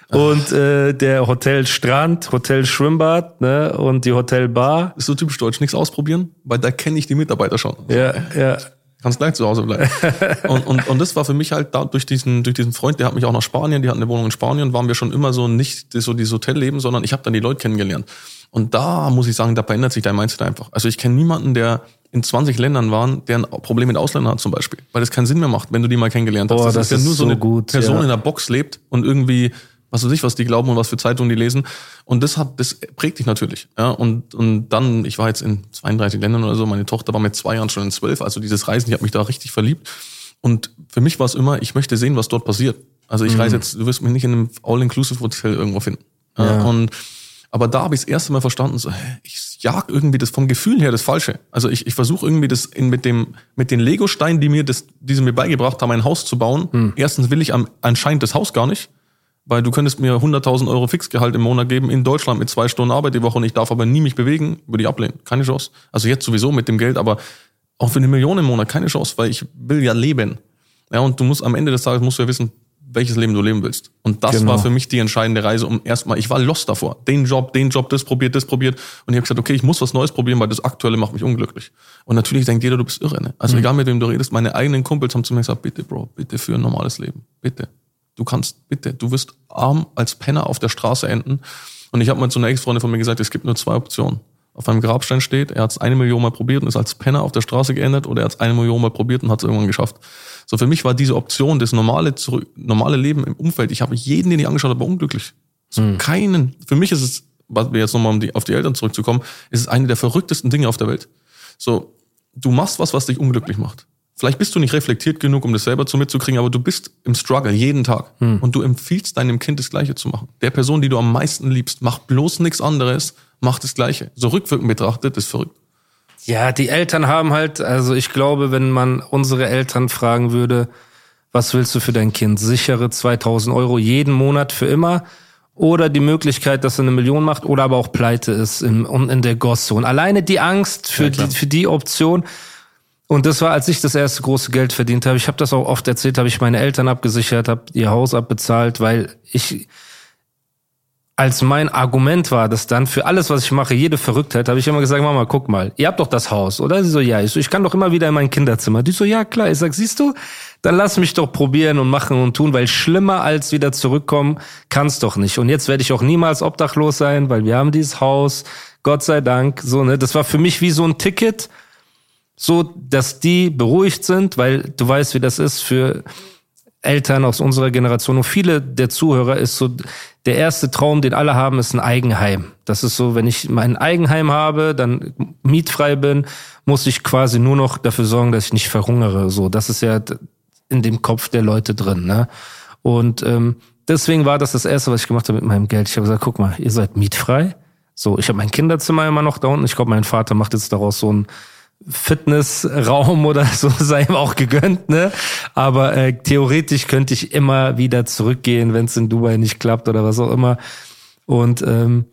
und äh, der Hotel Strand, Hotel Schwimmbad ne, und die Hotel Bar. Ist so typisch deutsch, nichts ausprobieren, weil da kenne ich die Mitarbeiter schon. Ja, ja. Kannst gleich zu Hause bleiben. (laughs) und, und, und das war für mich halt da durch diesen, durch diesen Freund, der hat mich auch nach Spanien, die hatten eine Wohnung in Spanien, waren wir schon immer so nicht so dieses Hotelleben, sondern ich habe dann die Leute kennengelernt. Und da muss ich sagen, da verändert sich dein Mindset einfach. Also ich kenne niemanden, der in 20 Ländern waren, der ein Problem mit Ausländern hat zum Beispiel. Weil das keinen Sinn mehr macht, wenn du die mal kennengelernt hast. Boah, das, das ist ja nur so so eine gut, Person ja. in der Box lebt und irgendwie, was weiß ich, was die glauben und was für Zeitungen die lesen. Und das hat, das prägt dich natürlich. Ja, und, und dann, ich war jetzt in 32 Ländern oder so, meine Tochter war mit zwei Jahren schon in zwölf, also dieses Reisen, ich habe mich da richtig verliebt. Und für mich war es immer, ich möchte sehen, was dort passiert. Also ich reise jetzt, du wirst mich nicht in einem All-Inclusive-Hotel irgendwo finden. Ja. Und aber da habe ich das erste Mal verstanden, so, hä, ich jag irgendwie das vom Gefühl her das Falsche. Also ich, ich versuche irgendwie das in, mit dem mit den Lego-Steinen, die mir das, die sie mir beigebracht haben, ein Haus zu bauen. Erstens will ich am, anscheinend das Haus gar nicht, weil du könntest mir 100.000 Euro Fixgehalt im Monat geben in Deutschland mit zwei Stunden Arbeit die Woche und ich darf aber nie mich bewegen, würde ich ablehnen. Keine Chance. Also jetzt sowieso mit dem Geld, aber auch für eine Million im Monat keine Chance, weil ich will ja leben. Ja, und du musst am Ende des Tages musst du ja wissen, welches Leben du leben willst. Und das Genau. war für mich die entscheidende Reise, um erstmal, ich war lost davor. Den Job, den Job, das probiert, das probiert. Und ich habe gesagt, okay, ich muss was Neues probieren, weil das Aktuelle macht mich unglücklich. Und natürlich denkt jeder, du bist irre. Ne? Also egal mit wem du redest, meine eigenen Kumpels haben zu mir gesagt, bitte, Bro, bitte für ein normales Leben. Bitte. Du kannst, bitte, du wirst arm als Penner auf der Straße enden. Und ich habe mal zu einer Ex-Freundin von mir gesagt, es gibt nur zwei Optionen. Auf einem Grabstein steht, er hat es eine Million Mal probiert und ist als Penner auf der Straße geendet oder er hat es eine Million Mal probiert und hat es irgendwann geschafft. So für mich war diese Option, das normale, zurück, normale Leben im Umfeld, ich habe jeden, den ich angeschaut habe, war unglücklich. So keinen. Für mich ist es, was wir jetzt nochmal um die, auf die Eltern zurückzukommen, ist es eine der verrücktesten Dinge auf der Welt. So, du machst was, was dich unglücklich macht. Vielleicht bist du nicht reflektiert genug, um das selber zu mitzukriegen, aber du bist im Struggle jeden Tag. Und du empfiehlst deinem Kind das Gleiche zu machen. Der Person, die du am meisten liebst, macht bloß nichts anderes, macht das Gleiche. So rückwirkend betrachtet, ist verrückt. Ja, die Eltern haben halt, also ich glaube, wenn man unsere Eltern fragen würde, was willst du für dein Kind? Sichere 2000 Euro jeden Monat für immer oder die Möglichkeit, dass er eine Million macht oder aber auch pleite ist in, und in der Gosszone. Alleine die Angst für, Ja, die, für die Option. Und das war, als ich das erste große Geld verdient habe. Ich habe das auch oft erzählt, habe ich meine Eltern abgesichert, habe ihr Haus abbezahlt, weil ich als mein Argument war, dass dann für alles, was ich mache, jede Verrücktheit, habe ich immer gesagt, Mama, guck mal, ihr habt doch das Haus, oder? Sie so, ja. Ich so, ich kann doch immer wieder in mein Kinderzimmer. Die so, ja, klar. Ich sag, siehst du, dann lass mich doch probieren und machen und tun, weil schlimmer als wieder zurückkommen kann's doch nicht. Und jetzt werde ich auch niemals obdachlos sein, weil wir haben dieses Haus, Gott sei Dank, so, ne? Das war für mich wie so ein Ticket, so, dass die beruhigt sind, weil du weißt, wie das ist für Eltern aus unserer Generation und viele der Zuhörer ist so, der erste Traum, den alle haben, ist ein Eigenheim. Das ist so, wenn ich mein Eigenheim habe, dann mietfrei bin, muss ich quasi nur noch dafür sorgen, dass ich nicht verhungere. So, das ist ja in dem Kopf der Leute drin. Ne? Und ähm, deswegen war das das Erste, was ich gemacht habe mit meinem Geld. Ich habe gesagt, guck mal, ihr seid mietfrei. So, ich habe mein Kinderzimmer immer noch da unten. Ich glaube, mein Vater macht jetzt daraus so ein Fitnessraum oder (laughs) so sei ihm auch gegönnt, ne? Aber äh, theoretisch könnte ich immer wieder zurückgehen, wenn es in Dubai nicht klappt oder was auch immer. Und ähm,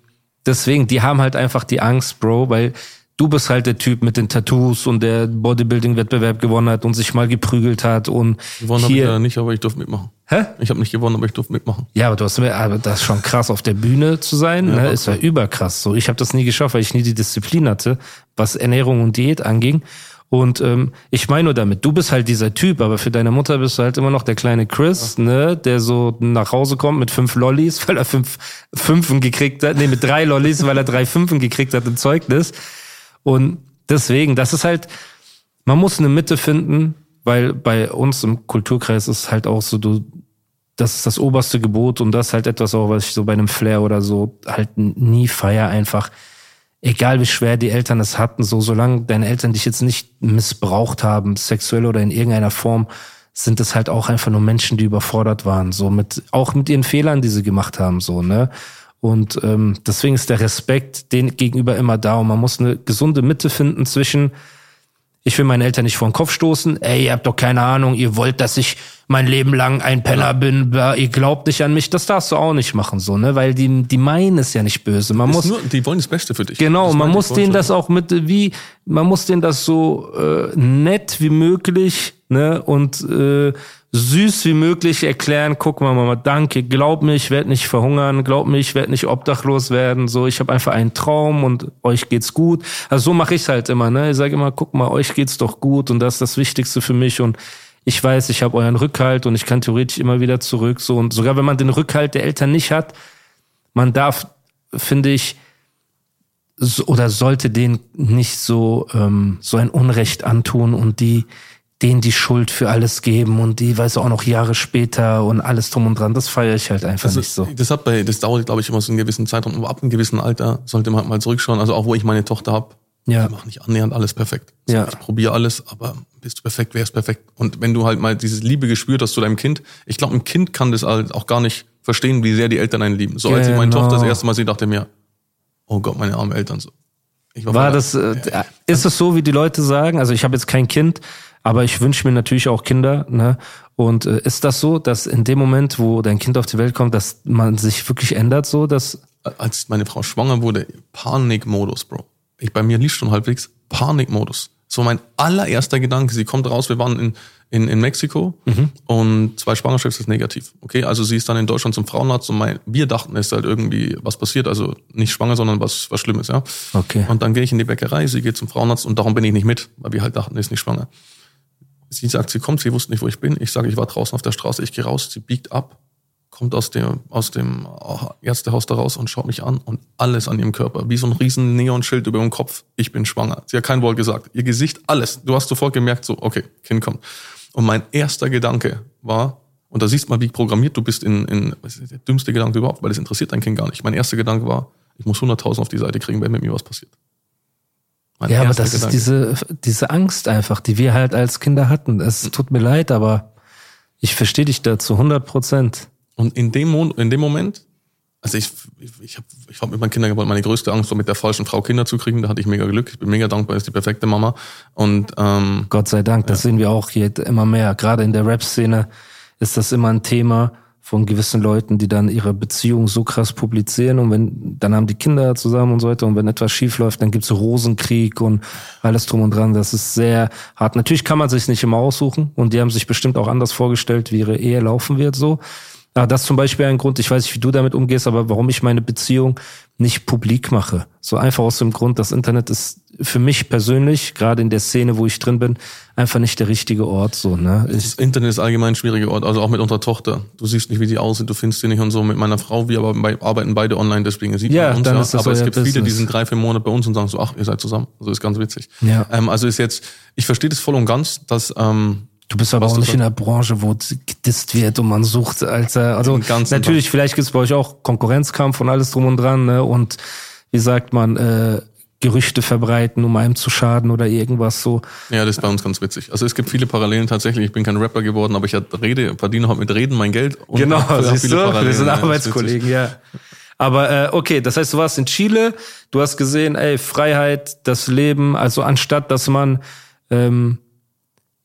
deswegen, die haben halt einfach die Angst, Bro, weil du bist halt der Typ mit den Tattoos und der Bodybuilding-Wettbewerb gewonnen hat und sich mal geprügelt hat und Gewonnen habe ich hier. ja nicht, aber ich durfte mitmachen. Hä? Ich habe nicht gewonnen, aber ich durfte mitmachen. Ja, aber du hast mir, aber das ist schon krass, auf der Bühne zu sein. Ja, ne? war Ist ja überkrass. So, ich habe das nie geschafft, weil ich nie die Disziplin hatte, was Ernährung und Diät anging. Und ähm, ich meine nur damit, du bist halt dieser Typ, aber für deine Mutter bist du halt immer noch der kleine Chris, ne, der so nach Hause kommt mit fünf Lollis, (laughs) weil er fünf Fünfen gekriegt hat, nee, mit drei Lollis, weil er drei Fünfen gekriegt hat im Zeugnis. Und deswegen, das ist halt, man muss eine Mitte finden, weil bei uns im Kulturkreis ist halt auch so, du, das ist das oberste Gebot und das ist halt etwas auch, was ich so bei einem Flair oder so halt nie feier einfach. Egal wie schwer die Eltern es hatten, so solange deine Eltern dich jetzt nicht missbraucht haben, sexuell oder in irgendeiner Form, sind es halt auch einfach nur Menschen, die überfordert waren, so mit auch mit ihren Fehlern, die sie gemacht haben, so ne. Und ähm, deswegen ist der Respekt den gegenüber immer da und man muss eine gesunde Mitte finden zwischen ich will meinen Eltern nicht vor den Kopf stoßen. Ey, ihr habt doch keine Ahnung, ihr wollt, dass ich mein Leben lang ein Penner bin, ihr glaubt nicht an mich. Das darfst du auch nicht machen, so, ne? Weil die, die meinen es ja nicht böse. Man Ist muss, nur, die wollen das Beste für dich. genau, Das man muss denen das auch mit, wie, man muss denen das so äh, nett wie möglich ne, und äh, süß wie möglich erklären, guck mal, Mama, danke, glaub mir, ich werde nicht verhungern, glaub mir, ich werde nicht obdachlos werden, so, ich habe einfach einen Traum und euch geht's gut. Also so mache ich's halt immer, ne? Ich sage immer, guck mal, euch geht's doch gut und das ist das Wichtigste für mich. Und ich weiß, ich habe euren Rückhalt und ich kann theoretisch immer wieder zurück, so und sogar wenn man den Rückhalt der Eltern nicht hat, man darf, finde ich, so, oder sollte denen nicht so ähm, so ein Unrecht antun und die denen die Schuld für alles geben und die weiß auch noch Jahre später und alles drum und dran. Das feiere ich halt einfach Also, nicht so. Das hat bei, das dauert, glaube ich, immer so einen gewissen Zeitraum. Aber ab einem gewissen Alter sollte man halt mal zurückschauen. Also auch wo ich meine Tochter hab, Ja. ich mache nicht annähernd alles perfekt. Also Ja. Ich probiere alles, aber bist du perfekt, wär's perfekt. Und wenn du halt mal dieses Liebe gespürt hast zu deinem Kind, ich glaube, ein Kind kann das halt auch gar nicht verstehen, wie sehr die Eltern einen lieben. So als ich meine Genau. Tochter das erste Mal sehe, dachte mir, oh Gott, meine armen Eltern so. War voll- das, äh, ist es so, wie die Leute sagen? Also ich habe jetzt kein Kind, aber ich wünsche mir natürlich auch Kinder. Ne? Und äh, ist das so, dass in dem Moment, wo dein Kind auf die Welt kommt, dass man sich wirklich ändert, so dass als meine Frau schwanger wurde, Panikmodus, Bro. Ich, bei mir lief schon halbwegs Panikmodus. So mein allererster Gedanke, sie kommt raus, wir waren in, in, in Mexiko und zwei Schwangerschaft ist negativ. Okay, also sie ist dann in Deutschland zum Frauenarzt und mein, wir dachten, es ist halt irgendwie was passiert, also nicht schwanger, sondern was, was Schlimmes, ja. Okay. Und dann gehe ich in die Bäckerei, sie geht zum Frauenarzt und darum bin ich nicht mit, weil wir halt dachten, sie ist nicht schwanger. Sie sagt, sie kommt, sie wusste nicht, wo ich bin. Ich sage, ich war draußen auf der Straße, ich gehe raus, sie biegt ab, kommt aus dem, aus dem Ärztehaus da raus und schaut mich an und alles an ihrem Körper, wie so ein riesen Neonschild über dem Kopf. Ich bin schwanger. Sie hat kein Wort gesagt. Ihr Gesicht, alles. Du hast sofort gemerkt, so, okay, Kind kommt. Und mein erster Gedanke war, und da siehst du mal, wie programmiert du bist in, in was ist der dümmste Gedanke überhaupt, weil das interessiert dein Kind gar nicht. Mein erster Gedanke war, ich muss 100.000 auf die Seite kriegen, wenn mit mir was passiert. Mein ja, aber das ist Gedanke. diese diese Angst einfach, die wir halt als Kinder hatten. Es tut mir leid, aber ich verstehe dich da zu 100 Prozent. Und in dem, in dem Moment, also ich, ich, ich habe ich hab mit meinen Kindern gebaut, meine größte Angst war, mit der falschen Frau Kinder zu kriegen. Da hatte ich mega Glück. Ich bin mega dankbar, ist die perfekte Mama. Und ähm, Gott sei Dank, das sehen wir auch hier immer mehr. Gerade in der Rap-Szene ist das immer ein Thema von gewissen Leuten, die dann ihre Beziehung so krass publizieren und wenn, dann haben die Kinder zusammen und so weiter und wenn etwas schief läuft, dann gibt's Rosenkrieg und alles drum und dran. Das ist sehr hart. Natürlich kann man sich nicht immer aussuchen und die haben sich bestimmt auch anders vorgestellt, wie ihre Ehe laufen wird so. Ah, das zum Beispiel ein Grund, ich weiß nicht, wie du damit umgehst, aber warum ich meine Beziehung nicht publik mache. So einfach aus dem Grund, das Internet ist für mich persönlich, gerade in der Szene, wo ich drin bin, einfach nicht der richtige Ort. So, ne? Das Internet ist allgemein ein schwieriger Ort, also auch mit unserer Tochter. Du siehst nicht, wie die aussieht, du findest sie nicht und so. Mit meiner Frau, wir aber bei, arbeiten beide online, deswegen sieht Ja, man uns dann ja. ist das aber es gibt viele, die Business. sind drei, vier Monate bei uns und sagen so, ach, ihr seid zusammen. Also ist ganz witzig. Ja. Ähm, also ist jetzt, ich verstehe das voll und ganz, dass ähm, du bist aber auch nicht in der Branche, wo gedisst wird und man sucht, Alter. Also natürlich, vielleicht gibt's bei euch auch Konkurrenzkampf und alles drum und dran, ne? Und wie sagt man, äh, Gerüchte verbreiten, um einem zu schaden oder irgendwas so. Ja, das ist bei uns ganz witzig. Also es gibt viele Parallelen tatsächlich. Ich bin kein Rapper geworden, aber ich Rede, verdiene halt mit Reden mein Geld. Und Genau, siehst du? Wir sind Arbeitskollegen, ja. Aber äh, okay, das heißt, du warst in Chile, du hast gesehen, ey, Freiheit, das Leben, also anstatt dass man ähm,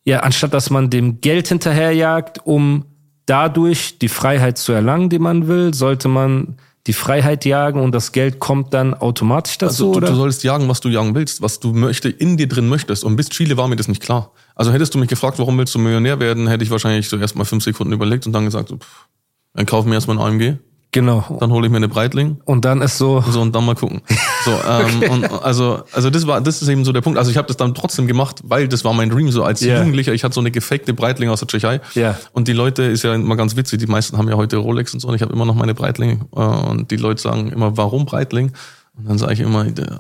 ja, anstatt dass man dem Geld hinterherjagt, um dadurch die Freiheit zu erlangen, die man will, sollte man die Freiheit jagen und das Geld kommt dann automatisch dazu, Also du, oder? du sollst jagen, was du jagen willst, was du möchte, in dir drin möchtest. Und bis Chile war mir das nicht klar. Also hättest du mich gefragt, warum willst du Millionär werden, hätte ich wahrscheinlich so erst mal fünf Sekunden überlegt und dann gesagt, so, pff, dann kauf mir erstmal ein AMG, genau. dann hole ich mir eine Breitling. Und dann ist so, So und dann mal gucken. (laughs) So, ähm, und also, also das war, das ist eben so der Punkt. Also ich habe das dann trotzdem gemacht, weil das war mein Dream so als Ja. Jugendlicher. Ich hatte so eine gefakte Breitling aus der Tschechei. Ja. Und die Leute ist ja immer ganz witzig. Die meisten haben ja heute Rolex und so. Und ich habe immer noch meine Breitling. Äh, und die Leute sagen immer, warum Breitling? Und dann sage ich immer, der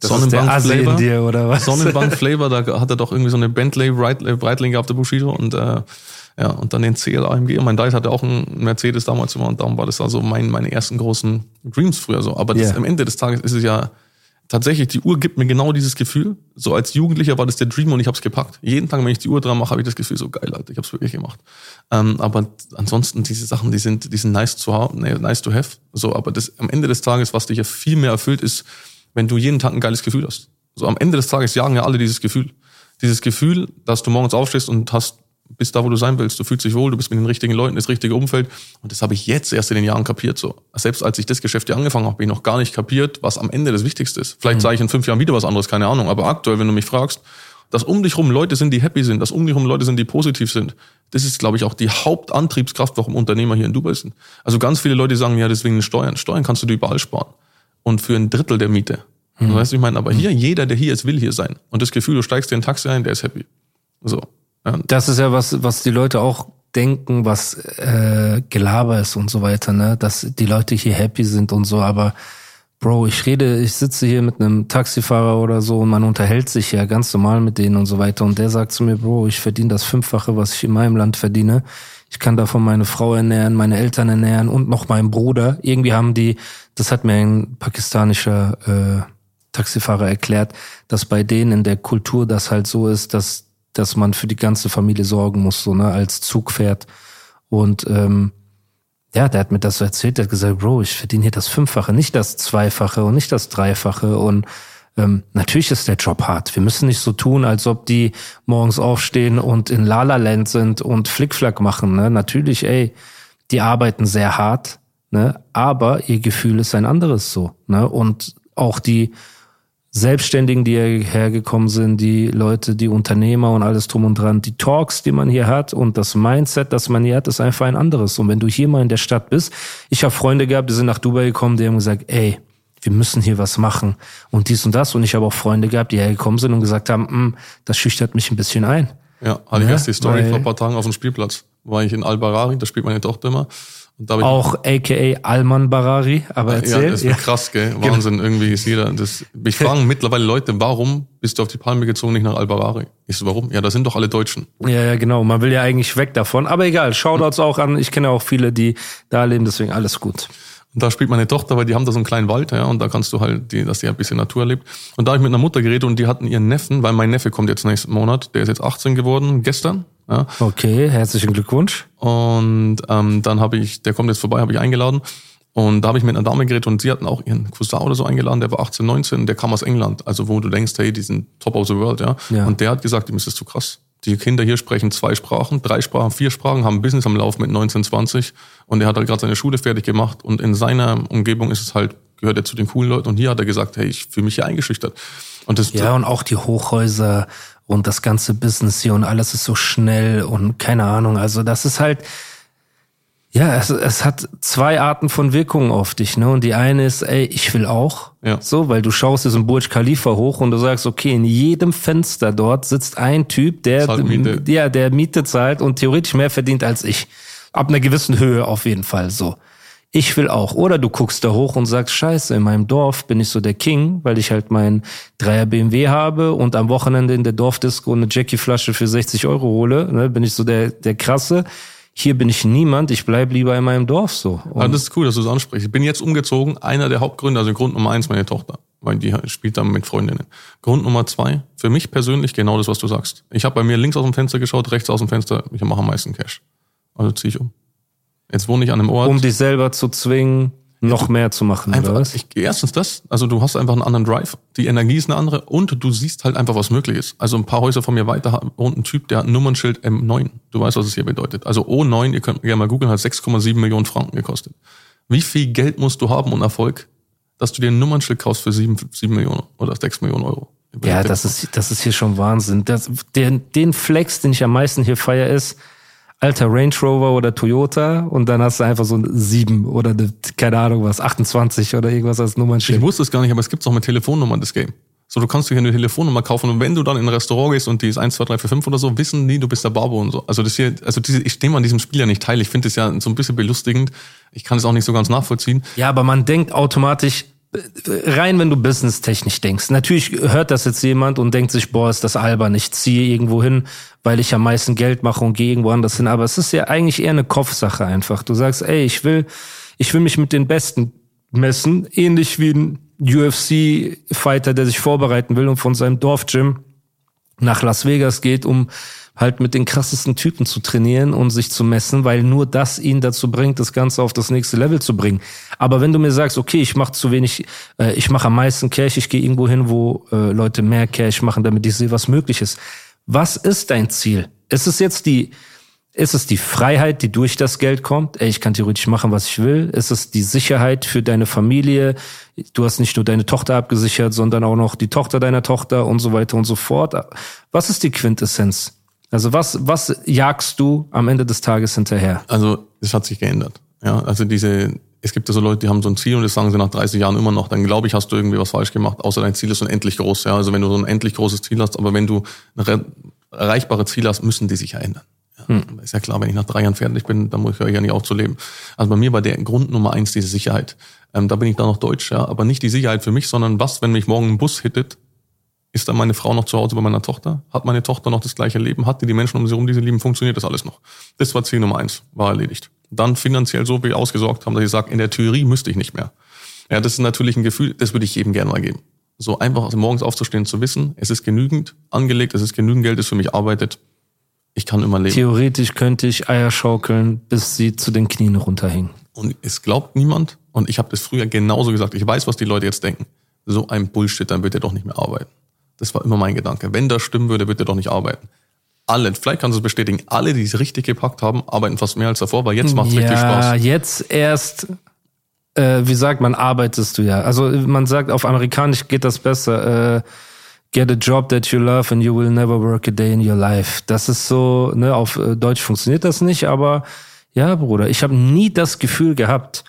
das ist der Assi in Sonnenbank-Flavor. dir, oder was? Sonnenbank-Flavor, da hat er doch irgendwie so eine Bentley Breit- Breitling gehabt, der Bushido. Und äh, ja, und dann den CL AMG. Mein Dad hatte auch einen Mercedes damals immer. Und darum war das also mein, meine ersten großen Dreams früher so. Aber das, Ja. am Ende des Tages ist es ja tatsächlich, die Uhr gibt mir genau dieses Gefühl. So als Jugendlicher war das der Dream und ich habe es gepackt. Jeden Tag, wenn ich die Uhr dran mache, habe ich das Gefühl, so geil, Alter, ich habe es wirklich gemacht. Ähm, aber ansonsten diese Sachen, die sind, die sind nice to have, nice to have. So, aber das am Ende des Tages, was dich ja viel mehr erfüllt, ist, wenn du jeden Tag ein geiles Gefühl hast. So am Ende des Tages jagen ja alle dieses Gefühl. Dieses Gefühl, dass du morgens aufstehst und hast bist da, wo du sein willst. Du fühlst dich wohl, du bist mit den richtigen Leuten, das richtige Umfeld. Und das habe ich jetzt erst in den Jahren kapiert. So Selbst als ich das Geschäft hier angefangen habe, habe ich noch gar nicht kapiert, was am Ende das Wichtigste ist. Vielleicht sage ich in fünf Jahren wieder was anderes, keine Ahnung. Aber aktuell, wenn du mich fragst, Dass um dich rum Leute sind, die happy sind, dass um dich rum Leute sind, die positiv sind. Das ist, glaube ich, auch die Hauptantriebskraft, warum Unternehmer hier in Dubai sind. Also ganz viele Leute sagen, ja, deswegen Steuern. Steuern kannst du dir überall sparen. Und für ein Drittel der Miete. Mhm. Weißt du, ich meine, aber hier, jeder, der hier ist, will hier sein. Und das Gefühl, du steigst dir in ein Taxi ein, der ist happy. So. Ja. Das ist ja was, was die Leute auch denken, was äh, Gelaber ist und so weiter, ne? Dass die Leute hier happy sind und so, aber Bro, ich rede, ich sitze hier mit einem Taxifahrer oder so und man unterhält sich ja ganz normal mit denen und so weiter und der sagt zu mir, Bro, ich verdiene das Fünffache, was ich in meinem Land verdiene. Ich kann davon meine Frau ernähren, meine Eltern ernähren und noch meinen Bruder. Irgendwie haben die, das hat mir ein pakistanischer äh, Taxifahrer erklärt, dass bei denen in der Kultur das halt so ist, dass dass man für die ganze Familie sorgen muss, so ne, als Zugpferd. Und ähm, ja, der hat mir das so erzählt, der hat gesagt, Bro, ich verdiene hier das Fünffache, nicht das Zweifache und nicht das Dreifache. Und ähm, natürlich ist der Job hart. Wir müssen nicht so tun, als ob die morgens aufstehen und in Lala Land sind und Flickflack machen. Ne? Natürlich, ey, die arbeiten sehr hart, ne? aber ihr Gefühl ist ein anderes so. Ne? Und auch die Selbstständigen, die hierher gekommen sind, die Leute, die Unternehmer und alles drum und dran, die Talks, die man hier hat und das Mindset, das man hier hat, ist einfach ein anderes. Und wenn du hier mal in der Stadt bist, ich habe Freunde gehabt, die sind nach Dubai gekommen, die haben gesagt, ey, wir müssen hier was machen und dies und das. Und ich habe auch Freunde gehabt, die hergekommen sind und gesagt haben, hm, das schüchtert mich ein bisschen ein. Ja, hatte ich erst die Story vor ein paar Tagen auf dem Spielplatz. War ich in Al-Barari, da spielt meine Tochter immer. Auch aka Alman Barari, aber erzähl. Ja, das ist ja. krass, gell? Genau. Wahnsinn, irgendwie ist jeder. Das, ich (laughs) frage mittlerweile Leute, warum bist du auf die Palme gezogen, nicht nach Al-Barari? Ich so, warum? Ja, da sind doch alle Deutschen. Ja, ja, genau. Man will ja eigentlich weg davon. Aber egal, Shoutouts auch an. Ich kenne auch viele, die da leben, deswegen alles gut. Und da spielt meine Tochter, weil die haben da so einen kleinen Wald, ja, und da kannst du halt, die, dass die ein bisschen Natur erlebt. Und da habe ich mit einer Mutter geredet und die hatten ihren Neffen, weil mein Neffe kommt jetzt nächsten Monat, der ist jetzt 18 geworden, gestern. Ja. Okay, herzlichen Glückwunsch. Und ähm, dann habe ich, der kommt jetzt vorbei, habe ich eingeladen. Und da habe ich mit einer Dame geredet und sie hatten auch ihren Cousin oder so eingeladen, der war 18, 19, der kam aus England, also wo du denkst, hey, die sind top of the world, ja. ja. Und der hat gesagt, ihm ist das zu krass. Die Kinder hier sprechen zwei Sprachen, drei Sprachen, vier Sprachen, haben Business am Lauf mit 19, 20 und er hat halt gerade seine Schule fertig gemacht und in seiner Umgebung ist es halt, gehört er zu den coolen Leuten und hier hat er gesagt, hey, ich fühle mich hier eingeschüchtert. Und das, ja, und auch die Hochhäuser und das ganze Business hier und alles ist so schnell und keine Ahnung. Also das ist halt, ja, es, es hat zwei Arten von Wirkungen auf dich, ne? Und die eine ist, ey, ich will auch. Ja. So, weil du schaust diesen Burj Khalifa hoch und du sagst, okay, in jedem Fenster dort sitzt ein Typ, der, ja, der Miete zahlt und theoretisch mehr verdient als ich. Ab einer gewissen Höhe auf jeden Fall, so ich will auch. Oder du guckst da hoch und sagst, scheiße, in meinem Dorf bin ich so der King, weil ich halt meinen Dreier BMW habe und am Wochenende in der Dorfdisco eine Jackie-Flasche für 60 Euro hole, ne, bin ich so der, der Krasse. Hier bin ich niemand, ich bleib lieber in meinem Dorf so. Und ja, das ist cool, dass du es ansprichst. Ich bin jetzt umgezogen, einer der Hauptgründe, also Grund Nummer eins, meine Tochter, weil die spielt dann mit Freundinnen. Grund Nummer zwei, für mich persönlich genau das, was du sagst. Ich habe bei mir links aus dem Fenster geschaut, rechts aus dem Fenster, ich mache am meisten Cash. Also ziehe ich um. Jetzt wohne ich an einem Ort. Um dich selber zu zwingen, noch mehr zu machen, einfach, oder was? Ich, erstens das, also du hast einfach einen anderen Drive, die Energie ist eine andere und du siehst halt einfach, was möglich ist. Also ein paar Häuser von mir weiter wohnt ein Typ, der hat ein Nummernschild M9. Du weißt, was es hier bedeutet. Also O9, ihr könnt gerne mal googeln, hat 6,7 Millionen Franken gekostet. Wie viel Geld musst du haben und Erfolg, dass du dir ein Nummernschild kaufst für 7, 7 Millionen oder 6 Millionen Euro? Ja, das ist, das ist hier schon Wahnsinn. Das, den, den Flex, den ich am meisten hier feier, ist, alter Range Rover oder Toyota und dann hast du einfach so ein 7 oder eine, keine Ahnung was, 28 oder irgendwas als Nummernschild. Ich wusste es gar nicht, aber es gibt auch mit Telefonnummern das Game. So, du kannst dir eine Telefonnummer kaufen und wenn du dann in ein Restaurant gehst und die ist 1, 2, 3, 4, 5 oder so, wissen die, du bist der Barbo und so. Also das hier, also diese, ich nehme an diesem Spiel ja nicht teil. Ich finde es ja so ein bisschen belustigend. Ich kann es auch nicht so ganz nachvollziehen. Ja, aber man denkt automatisch, rein, wenn du businesstechnisch denkst. Natürlich hört das jetzt jemand und denkt sich, boah, ist das albern, ich ziehe irgendwo hin, weil ich am meisten Geld mache und gehe irgendwo anders hin. Aber es ist ja eigentlich eher eine Kopfsache einfach. Du sagst, ey, ich will, ich will mich mit den Besten messen, ähnlich wie ein UFC-Fighter, der sich vorbereiten will und von seinem Dorfgym nach Las Vegas geht, um halt mit den krassesten Typen zu trainieren und sich zu messen, weil nur das ihn dazu bringt, das Ganze auf das nächste Level zu bringen. Aber wenn du mir sagst, okay, ich mache zu wenig, äh, ich mache am meisten Cash, ich gehe irgendwo hin, wo äh, Leute mehr Cash machen, damit ich sehe, was möglich ist. Was ist dein Ziel? Ist es jetzt die Ist es die Freiheit, die durch das Geld kommt? Ey, ich kann theoretisch machen, was ich will. Ist es die Sicherheit für deine Familie? Du hast nicht nur deine Tochter abgesichert, sondern auch noch die Tochter deiner Tochter und so weiter und so fort. Was ist die Quintessenz? Also was, was jagst du am Ende des Tages hinterher? Also, es hat sich geändert. Ja, also diese, es gibt ja so Leute, die haben so ein Ziel und das sagen sie nach 30 Jahren immer noch, dann glaube ich, hast du irgendwie was falsch gemacht, außer dein Ziel ist unendlich groß. Ja, also wenn du so ein endlich großes Ziel hast, aber wenn du ein erreichbares Ziel hast, müssen die sich ja ändern. Hm. Ist ja klar, wenn ich nach drei Jahren fertig bin, dann muss ich ja nicht auf zu leben. Also bei mir war der Grund Nummer eins diese Sicherheit. Ähm, da bin ich da noch deutsch, ja, aber nicht die Sicherheit für mich, sondern was, wenn mich morgen ein Bus hittet, ist dann meine Frau noch zu Hause bei meiner Tochter? Hat meine Tochter noch das gleiche Leben? Hat die die Menschen um sie herum, die sie lieben? Funktioniert das alles noch? Das war Ziel Nummer eins, war erledigt. Dann finanziell so wie ausgesorgt haben, dass ich sage, in der Theorie müsste ich nicht mehr. Ja, das ist natürlich ein Gefühl, das würde ich jedem gerne mal geben. So einfach morgens aufzustehen, zu wissen, es ist genügend angelegt, es ist genügend Geld, das für mich arbeitet, ich kann immer leben. Theoretisch könnte ich Eier schaukeln, bis sie zu den Knien runterhängen. Und es glaubt niemand. Und ich habe das früher genauso gesagt. Ich weiß, was die Leute jetzt denken. So ein Bullshit, dann wird er doch nicht mehr arbeiten. Das war immer mein Gedanke. Wenn das stimmen würde, wird er doch nicht arbeiten. Alle, vielleicht kannst du es bestätigen, alle, die es richtig gepackt haben, arbeiten fast mehr als davor, weil jetzt macht es ja, richtig Spaß. Ja, jetzt erst, äh, wie sagt man, arbeitest du ja. Also man sagt, auf Amerikanisch geht das besser. Äh, get a job that you love and you will never work a day in your life. Das ist so, ne, auf äh, Deutsch funktioniert das nicht, aber ja, Bruder, ich habe nie das Gefühl gehabt,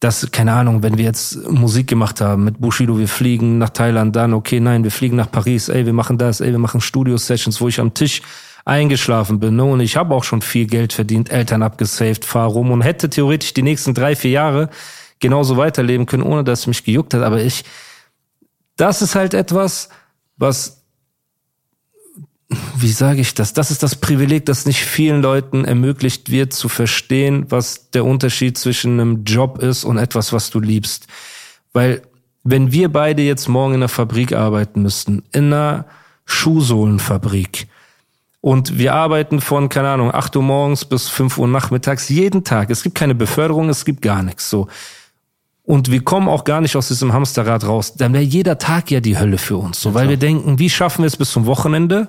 dass, keine Ahnung, wenn wir jetzt Musik gemacht haben mit Bushido, wir fliegen nach Thailand, dann, okay, nein, wir fliegen nach Paris, ey, wir machen das, ey, wir machen Studio-Sessions, wo ich am Tisch eingeschlafen bin. Ne? Und ich habe auch schon viel Geld verdient, Eltern abgesaved, fahr rum und hätte theoretisch die nächsten drei, vier Jahre genauso weiterleben können, ohne dass es mich gejuckt hat. Aber ich, das ist halt etwas, was, wie sage ich das? Das ist das Privileg, das nicht vielen Leuten ermöglicht wird, zu verstehen, was der Unterschied zwischen einem Job ist und etwas, was du liebst. Weil, wenn wir beide jetzt morgen in einer Fabrik arbeiten müssten, in einer Schuhsohlenfabrik, und wir arbeiten von, keine Ahnung, 8 Uhr morgens bis 5 Uhr nachmittags jeden Tag. Es gibt keine Beförderung, es gibt gar nichts. So. Und wir kommen auch gar nicht aus diesem Hamsterrad raus. Dann wäre jeder Tag ja die Hölle für uns. So, weil wir denken, wie schaffen wir es bis zum Wochenende?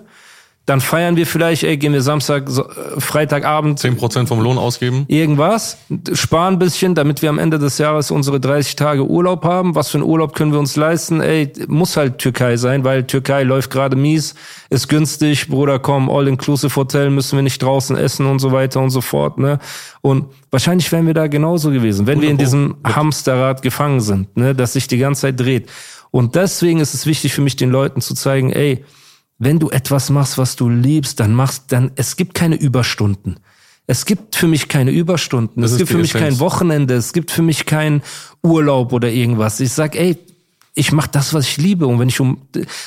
Dann feiern wir vielleicht, ey, gehen wir Samstag, äh, Freitagabend. Zehn Prozent vom Lohn ausgeben. Irgendwas. Sparen ein bisschen, damit wir am Ende des Jahres unsere 30 Tage Urlaub haben. Was für einen Urlaub können wir uns leisten? Ey, muss halt Türkei sein, weil Türkei läuft gerade mies, ist günstig, Bruder, komm, All-Inclusive Hotel, müssen wir nicht draußen essen und so weiter und so fort, ne? Und wahrscheinlich wären wir da genauso gewesen, wenn wir in diesem Hamsterrad gefangen sind, ne, das sich die ganze Zeit dreht. Und deswegen ist es wichtig für mich, den Leuten zu zeigen, ey, wenn du etwas machst, was du liebst, dann machst, dann, es gibt keine Überstunden. Es gibt für mich keine Überstunden. Das es gibt für mich Essenz. kein Wochenende. Es gibt für mich keinen Urlaub oder irgendwas. Ich sag, ey, ich mache das, was ich liebe. Und wenn ich um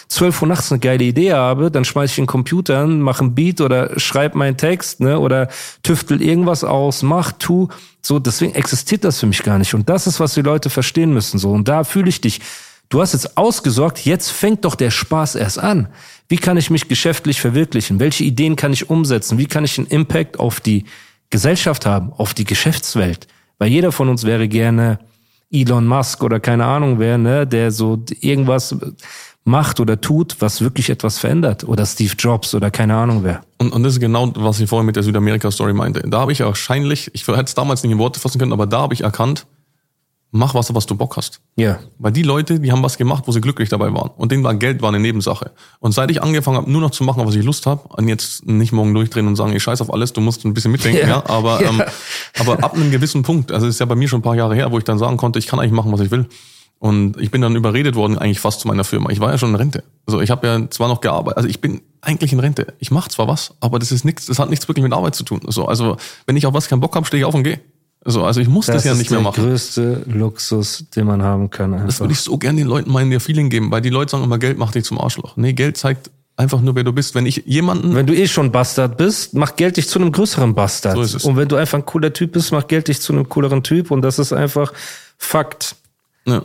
12 Uhr nachts eine geile Idee habe, dann schmeiß ich den Computer an, mache einen Beat oder schreib meinen Text, ne, oder tüftel irgendwas aus, mach, tu. So, deswegen existiert das für mich gar nicht. Und das ist, was die Leute verstehen müssen. So, und da fühle ich dich. Du hast jetzt ausgesorgt, jetzt fängt doch der Spaß erst an. Wie kann ich mich geschäftlich verwirklichen? Welche Ideen kann ich umsetzen? Wie kann ich einen Impact auf die Gesellschaft haben, auf die Geschäftswelt? Weil jeder von uns wäre gerne Elon Musk oder keine Ahnung wer, ne, der so irgendwas macht oder tut, was wirklich etwas verändert. Oder Steve Jobs oder keine Ahnung wer. Und, und das ist genau, was ich vorhin mit der Südamerika-Story meinte. Da habe ich wahrscheinlich, ich hätte es damals nicht in Worte fassen können, aber da habe ich erkannt, mach was, was du Bock hast. Ja. Weil die Leute, die haben was gemacht, wo sie glücklich dabei waren. Und denen war Geld war eine Nebensache. Und seit ich angefangen habe, nur noch zu machen, was ich Lust habe, und jetzt nicht morgen durchdrehen und sagen, ich scheiß auf alles, du musst ein bisschen mitdenken, ja. Ja. Aber, Ja. Ähm, aber ab einem gewissen Punkt, also es ist ja bei mir schon ein paar Jahre her, wo ich dann sagen konnte, ich kann eigentlich machen, was ich will. Und ich bin dann überredet worden, eigentlich fast zu meiner Firma. Ich war ja schon in Rente. Also ich habe ja zwar noch gearbeitet, also ich bin eigentlich in Rente. Ich mache zwar was, aber das ist nichts, das hat nichts wirklich mit Arbeit zu tun. So, also wenn ich auf was keinen Bock habe, stehe ich auf und gehe. So, also ich muss das, ja ist nicht mehr der machen. größte Luxus, den man haben kann. Das Einfach. würde ich so gerne den Leuten meinen, ihr Feeling geben, weil die Leute sagen immer, Geld macht dich zum Arschloch. Nee, Geld zeigt einfach nur, wer du bist. Wenn ich jemanden, Wenn du eh schon Bastard bist, macht Geld dich zu einem größeren Bastard. So ist es. Und wenn du einfach ein cooler Typ bist, macht Geld dich zu einem cooleren Typ. Und das ist einfach Fakt. ja,